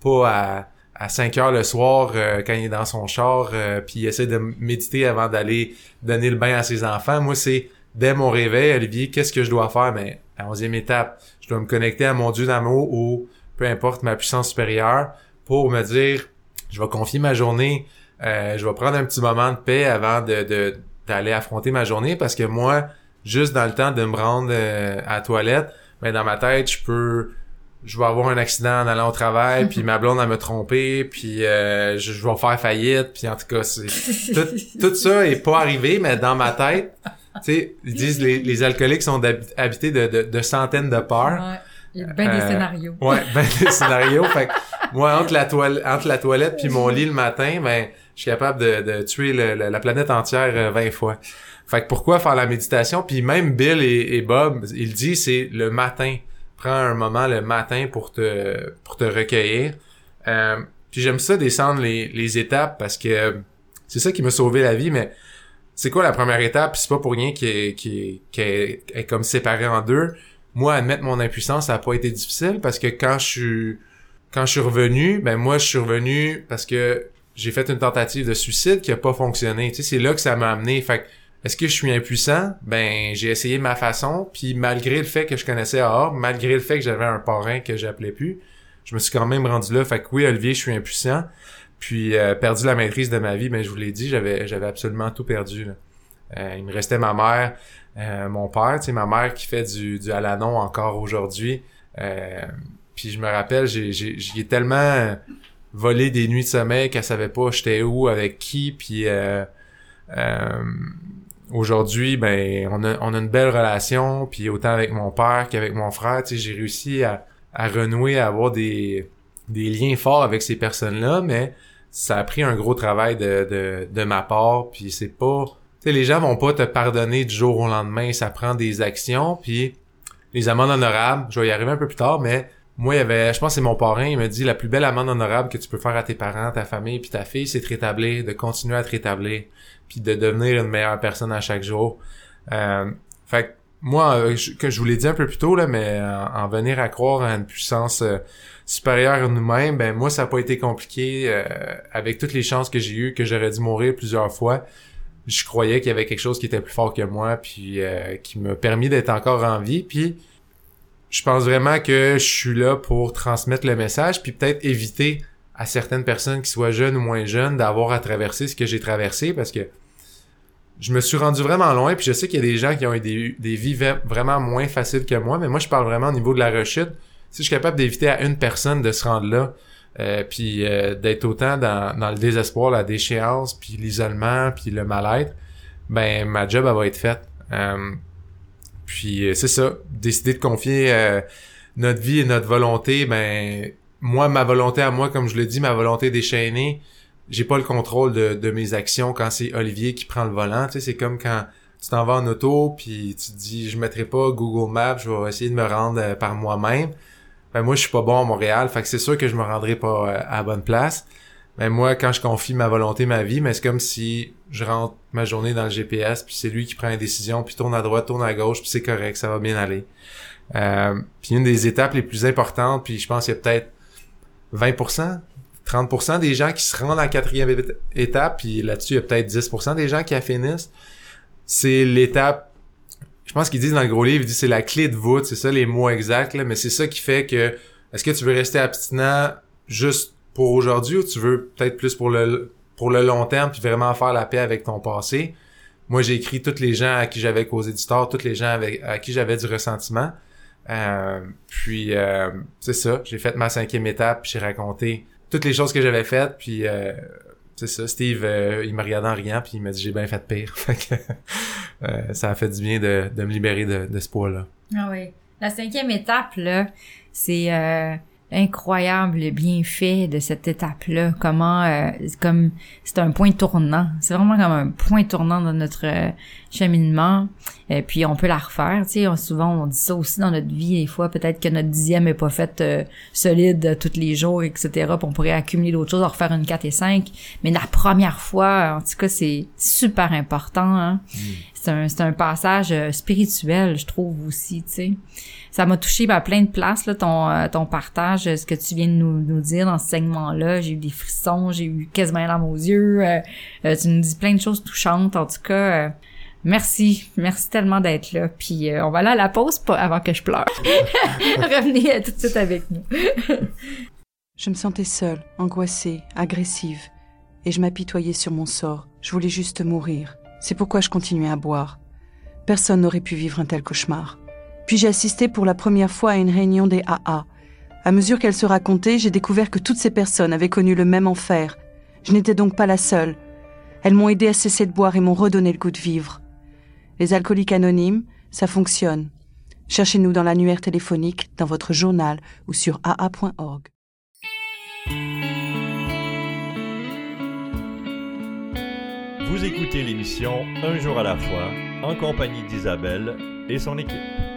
pas à, à 5 heures le soir euh, quand il est dans son char, euh, puis il essaie de méditer avant d'aller donner le bain à ses enfants. Moi, c'est dès mon réveil, Olivier, qu'est-ce que je dois faire? Mais ben, la onzième étape, je dois me connecter à mon Dieu d'amour ou peu importe ma puissance supérieure pour me dire, je vais confier ma journée, je vais prendre un petit moment de paix avant de d'aller affronter ma journée parce que moi, juste dans le temps de me rendre à la toilette, mais dans ma tête, je peux je vais avoir un accident en allant au travail, puis ma blonde va me tromper, puis euh, je, vais faire faillite, puis en tout cas, c'est tout, tout, ça est pas arrivé, mais dans ma tête, sais, ils disent les, les alcooliques sont habités de, de, de, centaines de peurs. Ouais. Il y a des euh, scénarios. Ouais, ben des (laughs) scénarios. fait que moi, entre la, toile, entre la toilette puis mon lit le matin, ben, je suis capable de, de tuer le, la planète entière 20 euh, fois. Fait que pourquoi faire la méditation? Puis même Bill et, Bob, il dit c'est le matin. Prends un moment le matin pour te pour te recueillir. Euh, puis j'aime ça descendre les, les étapes parce que c'est ça qui m'a sauvé la vie, mais c'est quoi la première étape? c'est pas pour rien qui est, comme séparé en deux. Moi, admettre mon impuissance, ça a pas été difficile parce que quand je suis quand je suis revenu, ben moi je suis revenu parce que j'ai fait une tentative de suicide qui a pas fonctionné. Tu sais, c'est là que ça m'a amené. Fait est-ce que je suis impuissant? Ben, j'ai essayé ma façon, puis malgré le fait que je connaissais or, malgré le fait que j'avais un parrain que j'appelais plus, je me suis quand même rendu là. Fait que oui, Olivier, je suis impuissant. Puis euh, perdu la maîtrise de ma vie, ben, je vous l'ai dit, j'avais j'avais absolument tout perdu. Euh, il me restait ma mère, euh, mon père, tu sais, ma mère qui fait du, du Alanon encore aujourd'hui. puis je me rappelle, j'ai, j'ai, tellement volé des nuits de sommeil qu'elle savait pas j'étais où, avec qui, puis aujourd'hui, ben, on a, on a une belle relation, puis autant avec mon père qu'avec mon frère, tu sais, j'ai réussi à, à renouer, à avoir des, des liens forts avec ces personnes-là, mais ça a pris un gros travail de, de, de ma part, puis c'est pas... Tu sais, les gens vont pas te pardonner du jour au lendemain, ça prend des actions, puis les amendes honorables, je vais y arriver un peu plus tard, mais moi, il y avait, je pense que c'est mon parrain, il m'a dit la plus belle amende honorable que tu peux faire à tes parents, ta famille, puis ta fille, c'est de rétablir, de continuer à te rétablir puis de devenir une meilleure personne à chaque jour. Euh, fait moi, euh, que je vous l'ai dit un peu plus tôt, là, mais en, venir à croire à une puissance euh, supérieure à nous-mêmes, ben moi, ça n'a pas été compliqué. avec toutes les chances que j'ai eues, que j'aurais dû mourir plusieurs fois, je croyais qu'il y avait quelque chose qui était plus fort que moi, puis qui m'a permis d'être encore en vie. Puis je pense vraiment que je suis là pour transmettre le message, puis peut-être éviter à certaines personnes qui soient jeunes ou moins jeunes d'avoir à traverser ce que j'ai traversé parce que je me suis rendu vraiment loin puis je sais qu'il y a des gens qui ont eu des, vies vraiment moins faciles que moi mais moi je parle vraiment au niveau de la rechute. Si je suis capable d'éviter à une personne de se rendre là euh, puis euh, d'être autant dans, le désespoir la déchéance puis l'isolement puis le mal-être ben ma job elle va être faite. Euh, puis c'est ça. Décider de confier notre vie et notre volonté ben moi, ma volonté à moi, comme je le dis, ma volonté déchaînée, j'ai pas le contrôle de, de mes actions quand c'est Olivier qui prend le volant. Tu sais, c'est comme quand tu t'en vas en auto, puis tu te dis, je mettrai pas Google Maps, je vais essayer de me rendre euh, par moi-même. Ben moi, je suis pas bon à Montréal, fait que c'est sûr que je me rendrai pas euh, à la bonne place. Mais moi, quand je confie ma volonté, ma vie, mais c'est comme si je rentre ma journée dans le GPS, puis c'est lui qui prend une décision, puis tourne à droite, tourne à gauche, puis c'est correct, ça va bien aller. Euh, puis une des étapes les plus importantes, puis je pense qu'il y a peut-être 20%, 30% des gens qui se rendent la quatrième étape, puis là-dessus, il y a peut-être 10% des gens qui la finissent. C'est l'étape, je pense qu'ils disent dans le gros livre, ils disent c'est la clé de voûte, c'est ça les mots exacts, là, mais c'est ça qui fait que, est-ce que tu veux rester abstinent juste pour aujourd'hui ou tu veux peut-être plus pour le, pour le long terme puis vraiment faire la paix avec ton passé? Moi, j'ai écrit toutes les gens à qui j'avais causé du tort, toutes les gens avec, à qui j'avais du ressentiment. Euh, puis euh, c'est ça, j'ai fait ma cinquième étape, j'ai raconté toutes les choses que j'avais faites, puis euh, c'est ça, Steve, il m'a regardé en riant, puis il m'a dit j'ai bien fait pire. (laughs) fait que ça a fait du bien de, de me libérer de, de ce poids-là. Ah oui. La cinquième étape, là, c'est incroyable le bienfait de cette étape-là. Comment, euh, comme c'est un point tournant. C'est vraiment comme un point tournant dans notre euh, cheminement. Et puis on peut la refaire. Tu sais, souvent on dit ça aussi dans notre vie. Des fois, peut-être que notre dixième est pas faite euh, solide tous les jours, etc. Puis on pourrait accumuler d'autres choses, en refaire une 4 et 5. Mais la première fois, en tout cas, c'est super important. Hein? Mm. C'est un, c'est un passage spirituel, je trouve aussi. Tu sais ça m'a touché à plein de places, là, ton, euh, ton partage, ce que tu viens de nous, nous dire dans ce segment-là. J'ai eu des frissons, j'ai eu quasiment larmes aux yeux. Euh, euh, tu nous dis plein de choses touchantes. En tout cas, merci. Merci tellement d'être là. Puis on va aller à la pause pas avant que je pleure. (laughs) Revenez tout de suite avec nous. (laughs) je me sentais seule, angoissée, agressive. Et je m'apitoyais sur mon sort. Je voulais juste mourir. C'est pourquoi je continuais à boire. Personne n'aurait pu vivre un tel cauchemar. Puis j'ai assisté pour la première fois à une réunion des AA. À mesure qu'elle se racontait, j'ai découvert que toutes ces personnes avaient connu le même enfer. Je n'étais donc pas la seule. Elles m'ont aidé à cesser de boire et m'ont redonné le goût de vivre. Les alcooliques anonymes, ça fonctionne. Cherchez-nous dans l'annuaire téléphonique, dans votre journal ou sur aa.org. Vous écoutez l'émission Un jour à la fois en compagnie d'Isabelle et son équipe.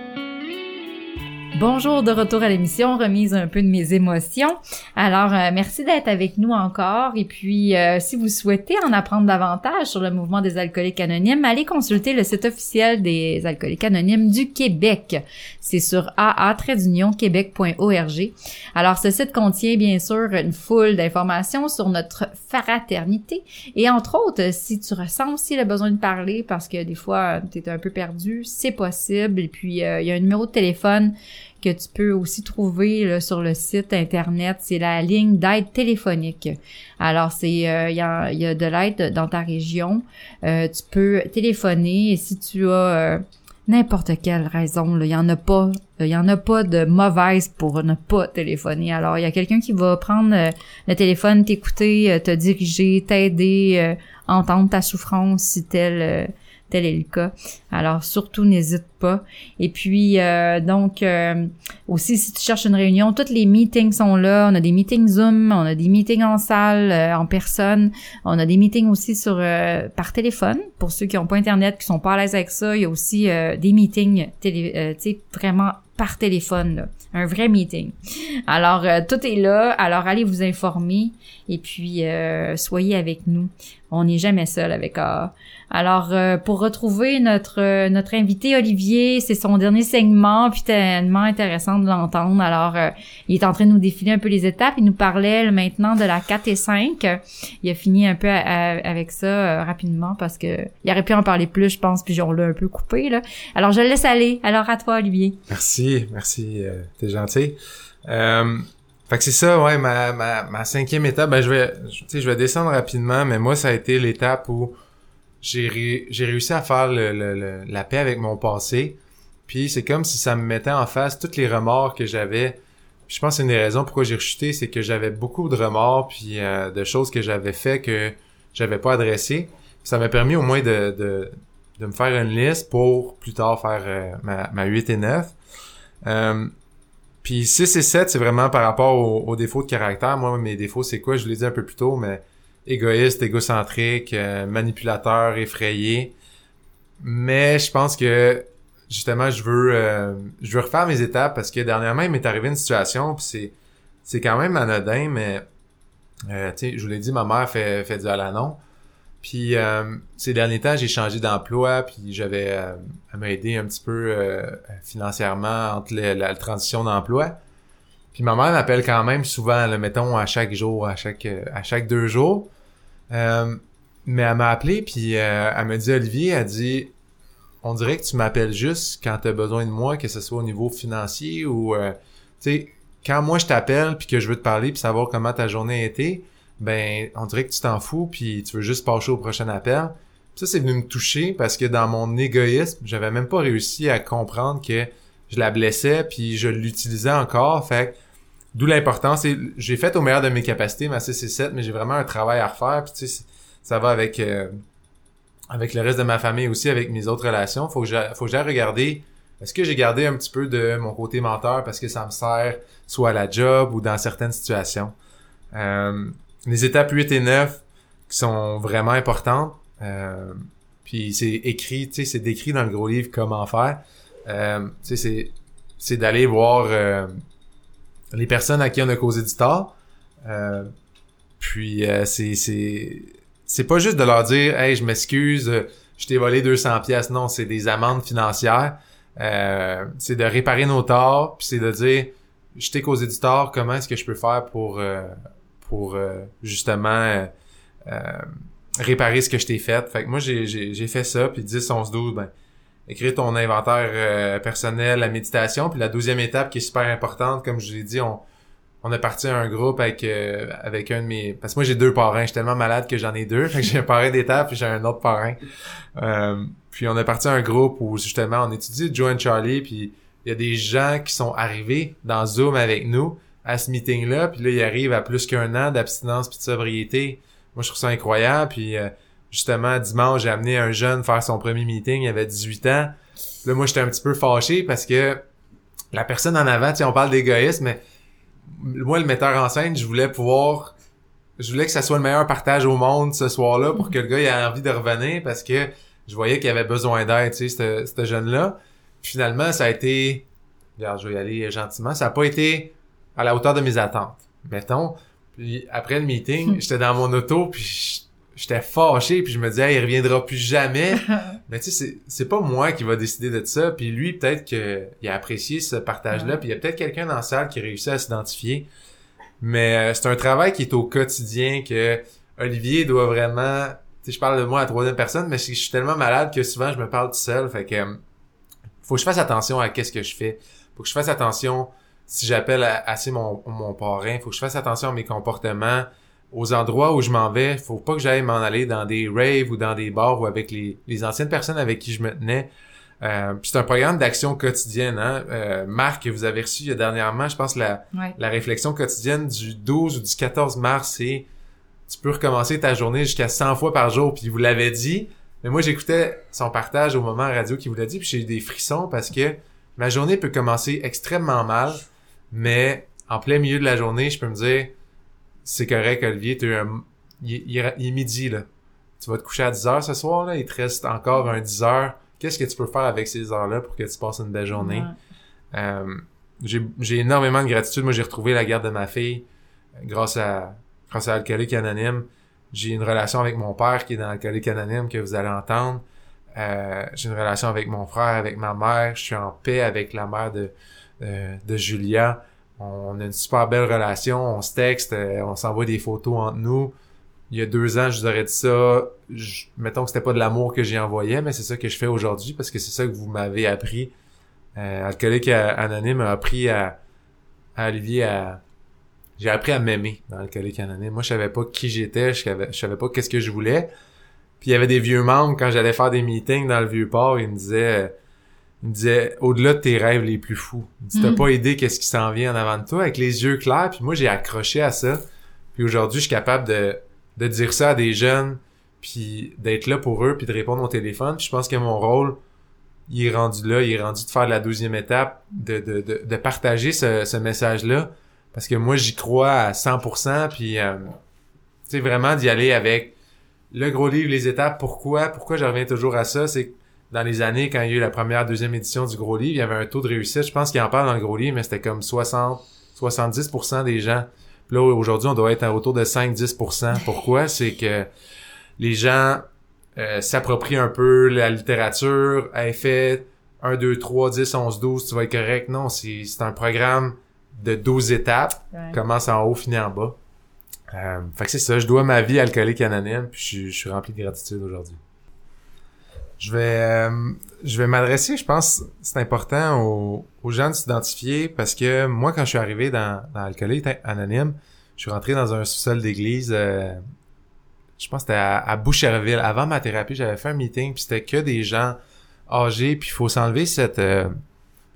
Bonjour de retour à l'émission, remise un peu de mes émotions. Alors, euh, merci d'être avec nous encore. Et puis, euh, si vous souhaitez en apprendre davantage sur le mouvement des alcooliques anonymes, allez consulter le site officiel des alcooliques anonymes du Québec. C'est sur aa-québec.org. Alors, ce site contient bien sûr une foule d'informations sur notre fraternité. Et entre autres, si tu ressens aussi le besoin de parler parce que des fois, tu es un peu perdu, c'est possible. Et puis, euh, il y a un numéro de téléphone que tu peux aussi trouver sur le site internet, c'est la ligne d'aide téléphonique. Alors c'est euh, il y, a, y, a, de l'aide dans ta région, euh, tu peux téléphoner et si tu as euh, n'importe quelle raison, il y en a pas, il y en a pas de mauvaise pour ne pas téléphoner. Alors il y a quelqu'un qui va prendre le téléphone, t'écouter, te diriger, t'aider, entendre ta souffrance si tel tel est le cas. Alors surtout n'hésite pas. Et puis euh, donc euh, aussi si tu cherches une réunion, tous les meetings sont là. On a des meetings Zoom, on a des meetings en salle, euh, en personne. On a des meetings aussi sur par téléphone pour ceux qui n'ont pas internet, qui sont pas à l'aise avec ça. Il y a aussi des meetings télé, sais vraiment par téléphone, un vrai meeting. Alors tout est là. Alors allez vous informer et puis soyez avec nous. On n'est jamais seul avec A. Alors, euh, pour retrouver notre euh, notre invité Olivier, c'est son dernier segment, puis tellement intéressant de l'entendre. Alors, euh, il est en train de nous défiler un peu les étapes. Il nous parlait maintenant de la 4 et 5. Il a fini un peu avec ça rapidement parce que il aurait pu en parler plus, je pense, puis on l'a un peu coupé là. Alors, je le laisse aller. Alors, à toi, Olivier. Merci, merci, t'es gentil. Fait que c'est ça, ouais, ma, ma, ma cinquième étape, ben je vais, sais, je vais descendre rapidement, mais moi, ça a été l'étape où j'ai j'ai réussi à faire le, le- le- la paix avec mon passé. Puis c'est comme si ça me mettait en face tous les remords que j'avais. Je pense que une des raisons pourquoi j'ai rechuté, c'est que j'avais beaucoup de remords puis euh, de choses que j'avais fait que j'avais pas adressées. Ça m'a permis au moins de, de, de me faire une liste pour plus tard faire euh, ma, ma 8 et 9. Euh, puis 6 et 7, c'est vraiment par rapport aux, défauts de caractère. Moi, mes défauts, c'est quoi? Je l'ai dit un peu plus tôt, mais égoïste, égocentrique, euh, manipulateur, effrayé. Mais je pense que justement, je veux euh, je veux refaire mes étapes parce que dernièrement, il m'est arrivé une situation, puis c'est c'est quand même anodin, mais euh, tu je vous l'ai dit, ma mère fait fait du Alanon. Puis euh, ces derniers temps, j'ai changé d'emploi, puis j'avais euh, elle m'a aidé un petit peu euh, financièrement entre le- la, transition d'emploi. Puis ma mère m'appelle quand même souvent, là, mettons à chaque jour, à chaque euh, à chaque deux jours. Euh, mais elle m'a appelé puis euh, elle m'a dit Olivier, elle dit on dirait que tu m'appelles juste quand tu as besoin de moi, que ce soit au niveau financier ou tu sais quand moi je t'appelle puis que je veux te parler puis savoir comment ta journée a été, ben on dirait que tu t'en fous puis tu veux juste passer au prochain appel. Ça c'est venu me toucher parce que dans mon égoïsme, j'avais même pas réussi à comprendre que je la blessais puis je l'utilisais encore, fait D'où l'importance. J'ai fait au meilleur de mes capacités, ma 6 et 7, mais j'ai vraiment un travail à refaire. Puis tu sais, ça va avec euh, avec le reste de ma famille aussi, avec mes autres relations. Faut que faut que j'aille regarder est-ce que j'ai gardé un petit peu de mon côté menteur parce que ça me sert soit à la job ou dans certaines situations? Euh, les étapes 8 et 9 qui sont vraiment importantes. Euh, puis c'est écrit, tu sais, c'est décrit dans le gros livre comment faire. Euh, tu sais, c'est c'est d'aller voir euh, les personnes à qui on a causé du tort. Euh, puis euh, c'est c'est c'est pas juste de leur dire hey je m'excuse je t'ai volé 200 pièces non c'est des amendes financières euh, c'est de réparer nos torts puis c'est de dire je t'ai causé du tort comment est-ce que je peux faire pour pour euh, justement euh, euh, réparer ce que je t'ai fait fait que moi j'ai fait ça puis 10 11 12 ben écrire ton inventaire personnel, la méditation. Puis la deuxième étape qui est super importante, comme je l'ai dit, on, a parti un groupe avec avec un de mes... Parce que moi, j'ai deux parrains. Je suis tellement malade que j'en ai deux. (laughs) Fait que j'ai un parrain d'étape puis j'ai un autre parrain. Puis on a parti un groupe où, justement, on étudie Joe and Charlie. Puis il y a des gens qui sont arrivés dans Zoom avec nous à ce meeting-là. Puis là, ils arrivent à plus qu'un an d'abstinence puis de sobriété. Moi, je trouve ça incroyable. Puis... euh, justement, dimanche, j'ai amené un jeune faire son premier meeting, il avait 18 ans. Là, moi, j'étais un petit peu fâché parce que la personne en avant, tu on parle d'égoïsme, mais moi, le metteur en scène, je voulais pouvoir, je voulais que ça soit le meilleur partage au monde ce soir-là pour que le gars ait envie de revenir parce que je voyais qu'il avait besoin d'aide, tu sais, ce jeune-là. Finalement, ça a été, regarde, je vais y aller gentiment, ça a pas été à la hauteur de mes attentes, mettons. Puis après le meeting, (laughs) j'étais dans mon auto, puis j'étais fâché puis je me disais hey, il reviendra plus jamais. (laughs) Mais tu sais c'est c'est pas moi qui va décider de ça puis lui peut-être que il a apprécié ce partage là puis il y a peut-être quelqu'un dans la salle qui réussit à s'identifier. Mais euh, c'est un travail qui est au quotidien que Olivier doit vraiment tu sais je parle de moi à la troisième personne mais je je suis tellement malade que souvent je me parle tout seul. Fait que euh, faut que je fasse attention à qu'est-ce que je fais. Faut que je fasse attention si j'appelle assez mon, mon parrain faut que je fasse attention à mes comportements aux endroits où je m'en vais, faut pas que j'aille m'en aller dans des raves ou dans des bars ou avec les, les anciennes personnes avec qui je me tenais. Euh, c'est un programme d'action quotidienne. Hein? Euh, Marc, que vous avez reçu il y a dernièrement, je pense la, Ouais. la réflexion quotidienne du 12 ou du 14 mars, c'est tu peux recommencer ta journée jusqu'à 100 fois par jour. Puis il vous l'avait dit. Mais moi, j'écoutais son partage au moment radio qu'il vous l'a dit, puis j'ai eu des frissons parce que ma journée peut commencer extrêmement mal, mais en plein milieu de la journée, je peux me dire c'est correct, Olivier, un... il, est- il est- il est midi, là. Tu vas te coucher à 10 heures ce soir, là? Il te reste encore un 10 heures. Qu'est-ce que tu peux faire avec ces heures-là pour que tu passes une belle journée? Ouais. Euh, j'ai j'ai énormément de gratitude. Moi, j'ai retrouvé la garde de ma fille euh, grâce à grâce à Alcoolique Anonyme. J'ai une relation avec mon père qui est dans Alcoolique Anonyme que vous allez entendre. Euh, j'ai une relation avec mon frère, avec ma mère. Je suis en paix avec la mère de, euh, de Julia. On a une super belle relation. On se texte, euh, on s'envoie des photos entre nous. Il y a deux ans, je vous aurais dit ça. Je- mettons que c'était pas de l'amour que j'ai envoyé, mais c'est ça que je fais aujourd'hui parce que c'est ça que vous m'avez appris. Euh, Alcoolique Anonyme a appris à, à Olivier à, j'ai appris à m'aimer dans Alcoolique Anonyme. Moi, je savais pas qui j'étais, je savais, je savais pas qu'est-ce que je voulais. Puis il y avait des vieux membres, quand j'allais faire des meetings dans le Vieux-Port, ils me disaient, ils me disaient, au-delà de tes rêves les plus fous, tu t'as Mm. pas idée qu'est-ce qui s'en vient en avant de toi, avec les yeux clairs. Puis moi, j'ai accroché à ça. Puis aujourd'hui, je suis capable de, de dire ça à des jeunes, puis d'être là pour eux, puis de répondre au téléphone. Puis je pense que mon rôle, il est rendu là, il est rendu de faire la deuxième étape, de, de, de, de partager ce, ce message-là. Parce que moi, j'y crois à 100%, puis euh, tu sais, vraiment d'y aller avec le gros livre, les étapes. Pourquoi? Pourquoi je reviens toujours à ça? C'est dans les années, quand il y a eu la première, deuxième édition du gros livre, il y avait un taux de réussite. Je pense qu'il en parle dans le gros livre, mais c'était comme 60, 70% des gens. Puis là, aujourd'hui, on doit être autour de 5-10%. Pourquoi? (laughs) C'est que les gens euh, s'approprient un peu la littérature. Elle fait 1, 2, 3, 10, 11, 12, tu vas être correct. Non, c'est c'est un programme de 12 étapes. Ouais. Commence en haut, finit en bas. Euh, fait que c'est ça, je dois ma vie à alcoolique anonyme, puis je, je suis rempli de gratitude aujourd'hui. Je vais, euh, je vais m'adresser, je pense, c'est important aux, gens de s'identifier parce que moi, quand je suis arrivé dans, dans Alcoolique Anonyme, je suis rentré dans un sous-sol d'église, euh, je pense que c'était à, Boucherville. Avant ma thérapie, j'avais fait un meeting, puis c'était que des gens âgés, puis il faut s'enlever cette, euh,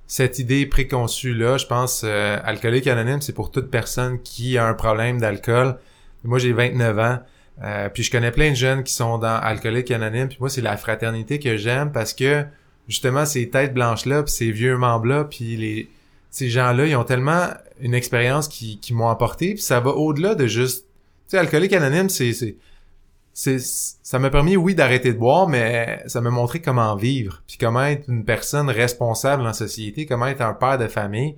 cette idée préconçue-là. Je pense, euh, Alcoolique Anonyme, c'est pour toute personne qui a un problème d'alcool. Moi, j'ai 29 ans. Euh, puis je connais plein de jeunes qui sont dans Alcoolique Anonyme. Puis moi, c'est la fraternité que j'aime parce que justement, ces têtes blanches-là, puis ces vieux membres-là, puis les ces gens-là, ils ont tellement une expérience qui, qui m'ont apporté. Puis ça va au-delà de juste... Tu sais, Alcoolique Anonyme, c'est... c'est ça m'a permis oui d'arrêter de boire mais ça m'a montré comment vivre puis comment être une personne responsable en société comment être un père de famille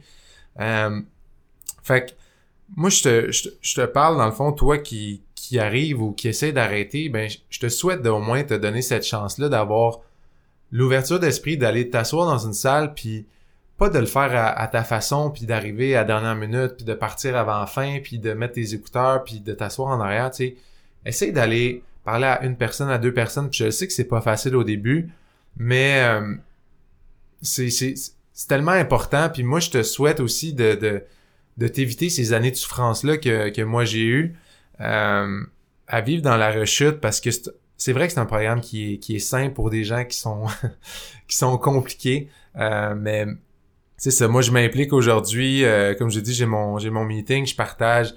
euh, fait que moi je te, je te je te parle dans le fond toi qui qui arrive ou qui essaie d'arrêter ben je- te souhaite au moins te donner cette chance là d'avoir l'ouverture d'esprit d'aller t'asseoir dans une salle puis pas de le faire à, ta façon puis d'arriver à dernière minute puis de partir avant fin puis de mettre tes écouteurs puis de t'asseoir en arrière tu essaye d'aller parler à une personne, à deux personnes. Puis je sais que c'est pas facile au début, mais euh, c'est tellement important. Puis moi, je te souhaite aussi de de, de t'éviter ces années de souffrance là que que moi j'ai eu euh, à vivre dans la rechute parce que c'est vrai que c'est un programme qui est qui est simple pour des gens qui sont (laughs) qui sont compliqués, euh, mais c'est ça. Moi, je m'implique aujourd'hui. euh, comme je dis, j'ai mon j'ai mon meeting, je partage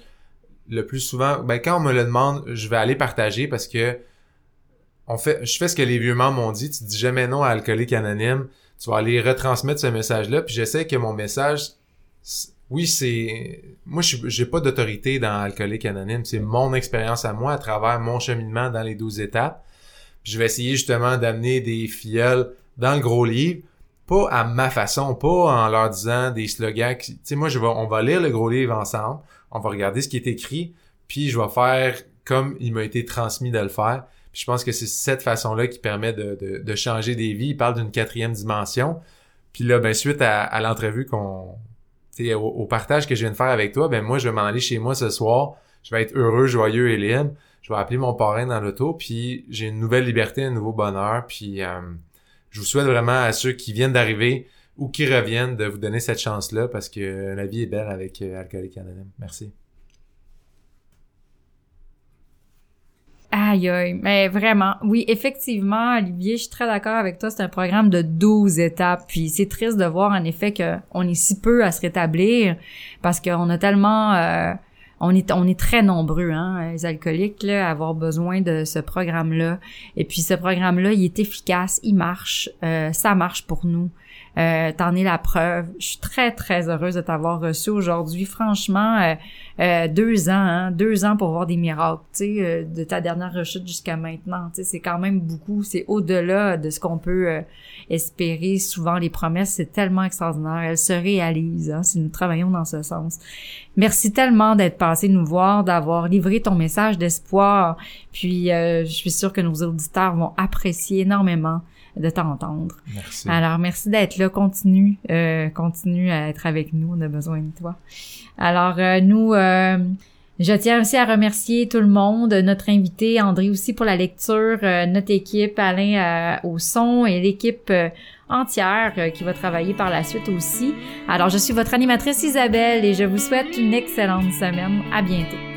le plus souvent, ben quand on me le demande, je vais aller partager parce que on fait, je fais ce que les vieux membres m'ont dit. Tu dis jamais non à alcoolique anonyme. Tu vas aller retransmettre ce message-là. Puis j'essaie que mon message, oui, c'est, moi, je j'ai pas d'autorité dans alcoolique anonyme. C'est mon expérience à moi à travers mon cheminement dans les 12 étapes. Je vais essayer justement d'amener des filleuls dans le gros livre, pas à ma façon, pas en leur disant des slogans. Tu sais, moi, je vais, on va lire le gros livre ensemble on va regarder ce qui est écrit, puis je vais faire comme il m'a été transmis de le faire. Puis je pense que c'est cette façon-là qui permet de, de, changer des vies. Il parle d'une quatrième dimension. Puis là, ben suite à, l'entrevue qu'on, au, partage que je viens de faire avec toi, ben moi je vais m'en aller chez moi ce soir. Je vais être heureux, joyeux et libre. Je vais appeler mon parrain dans l'auto, puis j'ai une nouvelle liberté, un nouveau bonheur. Puis euh, je vous souhaite vraiment à ceux qui viennent d'arriver ou qui reviennent de vous donner cette chance-là parce que la vie est belle avec euh, Alcoolique Anonyme. Merci. Aïe, aïe. Mais vraiment, oui, effectivement, Olivier, je suis très d'accord avec toi. C'est un programme de 12 étapes. Puis c'est triste de voir, en effet, qu'on est si peu à se rétablir parce qu'on a tellement... euh, on est, on est très nombreux, hein, les alcooliques, à avoir besoin de ce programme-là. Et puis ce programme-là, il est efficace, il marche, euh, ça marche pour nous. Euh, T'en es la preuve. Je suis très, très heureuse de t'avoir reçu aujourd'hui. Franchement, euh, euh, deux ans, hein, deux ans pour voir des miracles, tu sais, de ta dernière rechute jusqu'à maintenant, c'est quand même beaucoup, c'est au-delà de ce qu'on peut espérer. Souvent, les promesses, c'est tellement extraordinaire, elles se réalisent, hein, si nous travaillons dans ce sens. Merci tellement d'être passé nous voir, d'avoir livré ton message d'espoir, puis je suis sûre que nos auditeurs vont apprécier énormément de t'entendre. Merci. Alors, merci d'être là. Continue, euh, continue à être avec nous. On a besoin de toi. Alors, euh, nous, euh, Je tiens aussi à remercier tout le monde, notre invité André aussi pour la lecture, euh, notre équipe, Alain euh, au son et l'équipe euh, entière euh, qui va travailler par la suite aussi. Alors je suis votre animatrice Isabelle et je vous souhaite une excellente semaine. À bientôt.